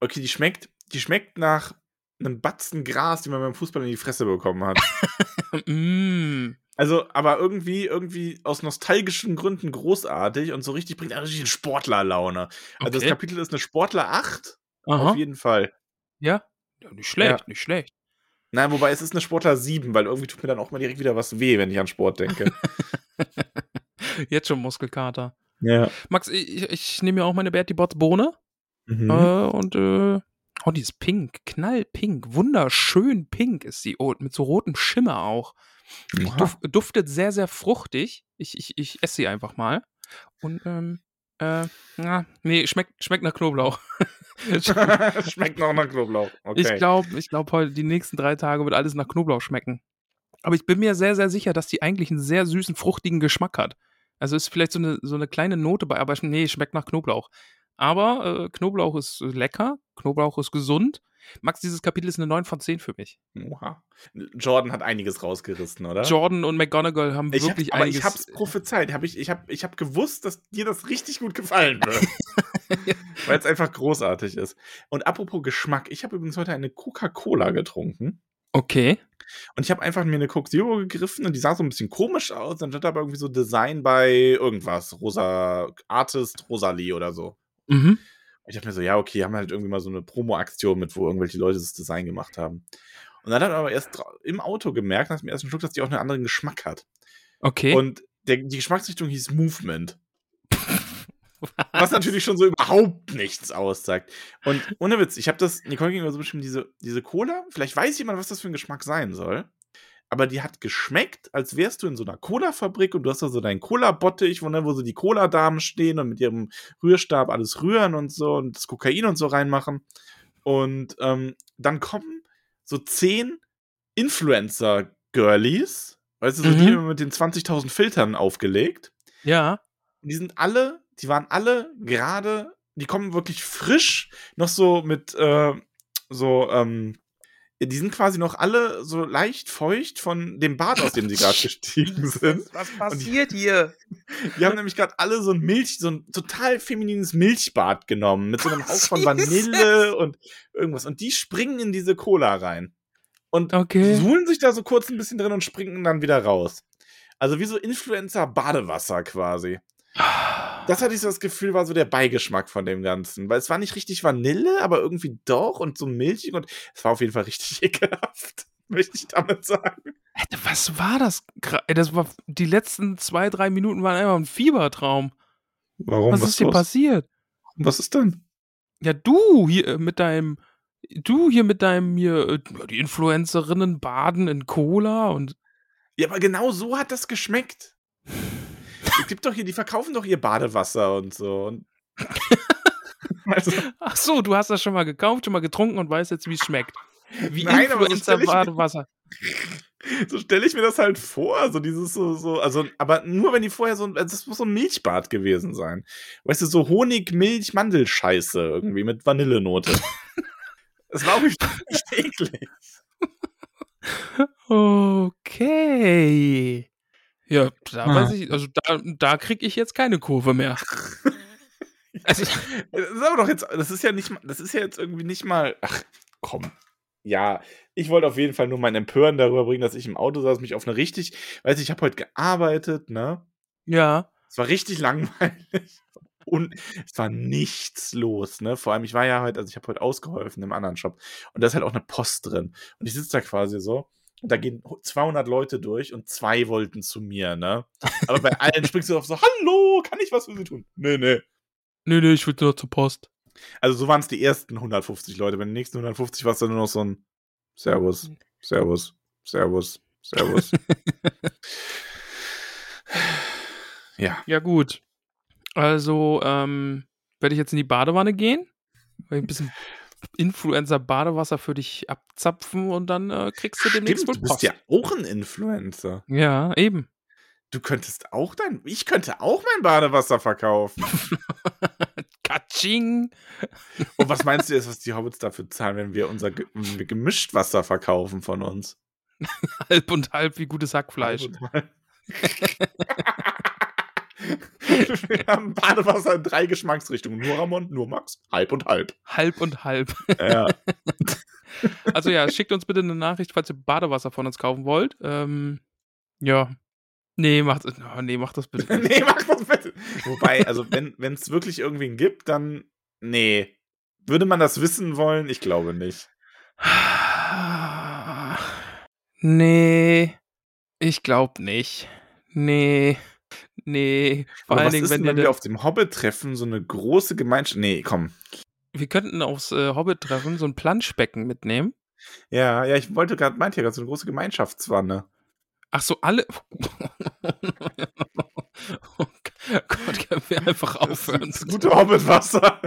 Okay, die schmeckt. Die schmeckt nach einem Batzen Gras, die man beim Fußball in die Fresse bekommen hat. [LAUGHS] mm. Also, aber irgendwie, irgendwie aus nostalgischen Gründen großartig und so richtig bringt er richtig Sportlerlaune. Also, das Okay. Kapitel ist eine Sportler 8, Aha. auf jeden Fall. Ja? Ja, nicht schlecht, Ja. nicht schlecht. Nein, wobei es ist eine Sportler 7, weil irgendwie tut mir dann auch mal direkt wieder was weh, wenn ich an Sport denke. [LAUGHS] Jetzt schon Muskelkater. ja. Max, ich, ich- ich nehme ja auch meine Bertie Bots Bohne. Mhm. Äh, und, äh, oh, die ist pink, knallpink, wunderschön pink ist sie. Oh, mit so rotem Schimmer auch. Duf, duftet sehr, sehr fruchtig. Ich, ich, ich esse sie einfach mal. Und, ähm, äh, na, nee, schmeckt, schmeckt nach Knoblauch. [LAUGHS] Schmeckt noch nach Knoblauch. Okay. Ich glaube, ich glaube, heute die nächsten drei Tage wird alles nach Knoblauch schmecken. Aber ich bin mir sehr, sehr sicher, dass die eigentlich einen sehr süßen, fruchtigen Geschmack hat. Also ist vielleicht so eine, so eine kleine Note bei, aber nee, schmeckt nach Knoblauch. Aber äh, Knoblauch ist lecker, Knoblauch ist gesund. Max, dieses Kapitel ist eine 9 von 10 für mich. Oha. Jordan hat einiges rausgerissen, oder? Jordan und McGonagall haben ich wirklich hab, aber einiges. ich hab's prophezeit. Hab ich ich habe ich hab gewusst, dass dir das richtig gut gefallen [LAUGHS] wird. Weil es einfach großartig ist. Und apropos Geschmack, ich habe übrigens heute eine Coca-Cola getrunken. okay. Und ich habe einfach mir eine Coke Zero gegriffen und die sah so ein bisschen komisch aus. Dann stand da aber irgendwie so Design bei irgendwas. Rosa Artist Rosalie oder so. Mhm. Und ich dachte mir so, ja, okay, haben halt irgendwie mal so eine Promo-Aktion mit, wo irgendwelche Leute das Design gemacht haben. Und dann hat man aber erst im Auto gemerkt, nach dem ersten Schluck, dass die auch einen anderen Geschmack hat. Okay. Und der, die Geschmacksrichtung hieß Movement. [LAUGHS] Was natürlich schon so überhaupt nichts aussagt. Und ohne Witz, ich habe das, Nicole gegenüber so bestimmt, diese, diese Cola, vielleicht weiß jemand, was das für ein Geschmack sein soll, aber die hat geschmeckt, als wärst du in so einer Cola-Fabrik und du hast da so deinen Cola-Bottich, wo, wo so die Cola-Damen stehen und mit ihrem Rührstab alles rühren und so und das Kokain und so reinmachen. Und ähm, dann kommen so zehn Influencer-Girlies, weißt du, so Mhm. die immer mit den 20.000 Filtern aufgelegt. ja. Die sind alle, die waren alle gerade, die kommen wirklich frisch, noch so mit, äh, so, ähm, die sind quasi noch alle so leicht feucht von dem Bad, aus dem sie gerade [LAUGHS] gestiegen sind. Was passiert hier? [LAUGHS] Die haben nämlich gerade alle so ein Milch, so ein total feminines Milchbad genommen, mit so einem Hauch von Vanille und irgendwas. Und die springen in diese Cola rein. Und Okay. suhlen sich da so kurz ein bisschen drin und springen dann wieder raus. Also wie so Influencer-Badewasser quasi. [SIGHS] Das hatte ich so das Gefühl, war so der Beigeschmack von dem Ganzen. Weil es war nicht richtig Vanille, aber irgendwie doch und so milchig und es war auf jeden Fall richtig [LAUGHS] ekelhaft, möchte ich damit sagen. Was war das? Das war die letzten zwei, drei Minuten waren einfach ein Fiebertraum. Warum? Was, ist hier passiert? Was ist denn? Ja, du hier äh, mit deinem, du hier mit deinem hier, äh, die Influencerinnen baden in Cola und Ja, aber genau so hat das geschmeckt. Es gibt doch hier, die verkaufen doch ihr Badewasser und so. Und [LAUGHS] also, ach so, du hast das schon mal gekauft, schon mal getrunken und weißt jetzt, wie es schmeckt. Wie Nein, aber so Influencer-Badewasser. [LAUGHS] so stelle ich mir das halt vor, so dieses so, so, also, aber nur wenn die vorher so, also das muss so ein Milchbad gewesen sein. Weißt du, so Honig, Milch, Mandelscheiße irgendwie mit Vanillenote. [LAUGHS] Das war auch nicht eklig. Okay. Ja, da Ah. weiß ich, also da, da krieg ich jetzt keine Kurve mehr. [LAUGHS] Also, Das ist aber doch jetzt, das ist ja nicht, mal- das ist ja jetzt irgendwie nicht mal, ach, komm. Ja, ich wollte auf jeden Fall nur mein Empören darüber bringen, dass ich im Auto saß, mich auf eine richtig, weiß ich, ich habe heute gearbeitet, ne? ja. Es war richtig langweilig. Und es war nichts los, ne? Vor allem, ich war ja heute, also ich habe heute ausgeholfen im anderen Shop. Und da ist halt auch eine Post drin. Und ich sitze da quasi so. Da gehen 200 Leute durch und zwei wollten zu mir, ne? Aber bei allen springst du auf so, hallo, kann ich was für sie tun? Nee, nee. Nee, nee, ich will nur zur Post. Also so waren es die ersten 150 Leute. Bei den nächsten 150 war es dann nur noch so ein Servus, Servus, Servus, Servus. [LAUGHS] ja. Ja, gut. Also, ähm, werde ich jetzt in die Badewanne gehen, weil ich ein bisschen Influencer-Badewasser für dich abzapfen und dann äh, kriegst du demnächst Stimmt, wohl du bist Post. ja auch ein Influencer. ja, eben. Du könntest auch dein, ich könnte auch mein Badewasser verkaufen. [LAUGHS] Katsching. Und was meinst du jetzt, was die Hobbits dafür zahlen, wenn wir unser Ge wenn wir gemischt Wasser verkaufen von uns? [LAUGHS] Halb und halb wie gutes Hackfleisch. [LAUGHS] [LAUGHS] wir haben Badewasser in drei Geschmacksrichtungen. Nur Ramon, nur Max, halb und halb. Halb und halb. Ja. [LAUGHS] Also ja, schickt uns bitte eine Nachricht, falls ihr Badewasser von uns kaufen wollt. Ähm, ja, Nee, mach, oh, nee, mach das bitte. [LAUGHS] nee, mach das bitte. Wobei, also wenn es wirklich irgendwen gibt, dann nee. Würde man das wissen wollen? Ich glaube nicht. [SIGHS] Nee, ich glaube nicht. Nee, nee. Vor Aber allen was Dingen, ist wenn denn, wenn wir auf dem Hobbit-Treffen so eine große Gemeinschaft. Nee, komm. Wir könnten aufs äh, Hobbit-Treffen so ein Planschbecken mitnehmen. Ja, ja, ich wollte gerade, meinte ja gerade so eine große Gemeinschaftswanne. Ach so, alle. [LAUGHS] oh Gott, können wir einfach aufhören? Das gute Hobbitwasser.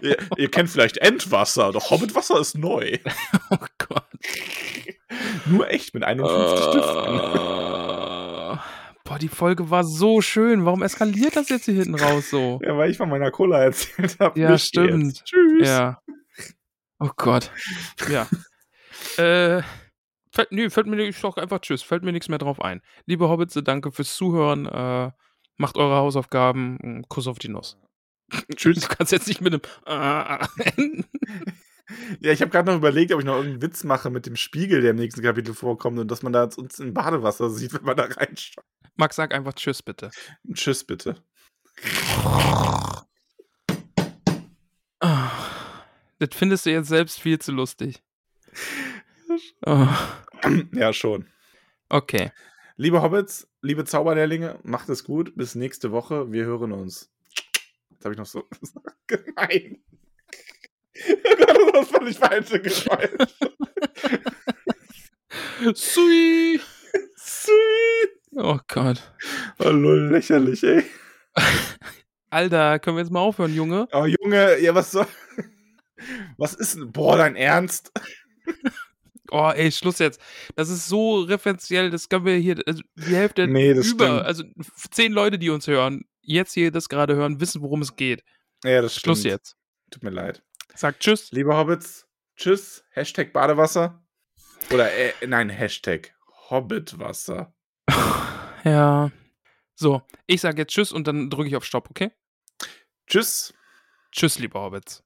ihr, ihr kennt vielleicht Endwasser, doch Hobbitwasser ist neu. [LAUGHS] Oh Gott. Nur echt mit 51 Stiften. Boah, die Folge war so schön. Warum eskaliert das jetzt hier hinten raus so? Ja, weil ich von meiner Cola erzählt habe. Ja, stimmt. Tschüss. Ja. Oh Gott. Ja. [LAUGHS] äh. Fällt, nö, fällt mir ich doch einfach Tschüss, fällt mir nichts mehr drauf ein. Liebe Hobbits, danke fürs Zuhören. Äh, macht eure Hausaufgaben. Kuss auf die Nuss. Tschüss. Du kannst jetzt nicht mit einem äh, enden. [LAUGHS] Ja, ich habe gerade noch überlegt, ob ich noch irgendeinen Witz mache mit dem Spiegel, der im nächsten Kapitel vorkommt und dass man da uns im Badewasser sieht, wenn man da reinschaut. Max, sag einfach Tschüss, bitte. Tschüss, bitte. Das findest du jetzt selbst viel zu lustig. Oh, Ja, schon. okay. Liebe Hobbits, liebe Zauberlehrlinge, macht es gut. Bis nächste Woche. Wir hören uns. Jetzt habe ich noch so [LAUGHS] gemein. Oh Gott, das völlig falsche Geräusch. Sui. Sweet. Oh Gott. Oh, lol, lächerlich, ey. Alter, können wir jetzt mal aufhören, Junge? Oh, Junge, ja, was soll. [LAUGHS] Was ist denn. Boah, dein Ernst? Oh, ey, Schluss jetzt. Das ist so referenziell, das können wir hier, also die Hälfte Nee, das über, stimmt. also zehn Leute, die uns hören, jetzt hier das gerade hören, wissen, worum es geht. Ja, das stimmt. Schluss jetzt. Tut mir leid. Sag Tschüss. Liebe Hobbits, tschüss. Hashtag Badewasser. Oder, äh, nein, Hashtag Hobbitwasser. [LAUGHS] Ja. So, ich sag jetzt Tschüss und dann drücke ich auf Stopp, okay? Tschüss. Tschüss, liebe Hobbits.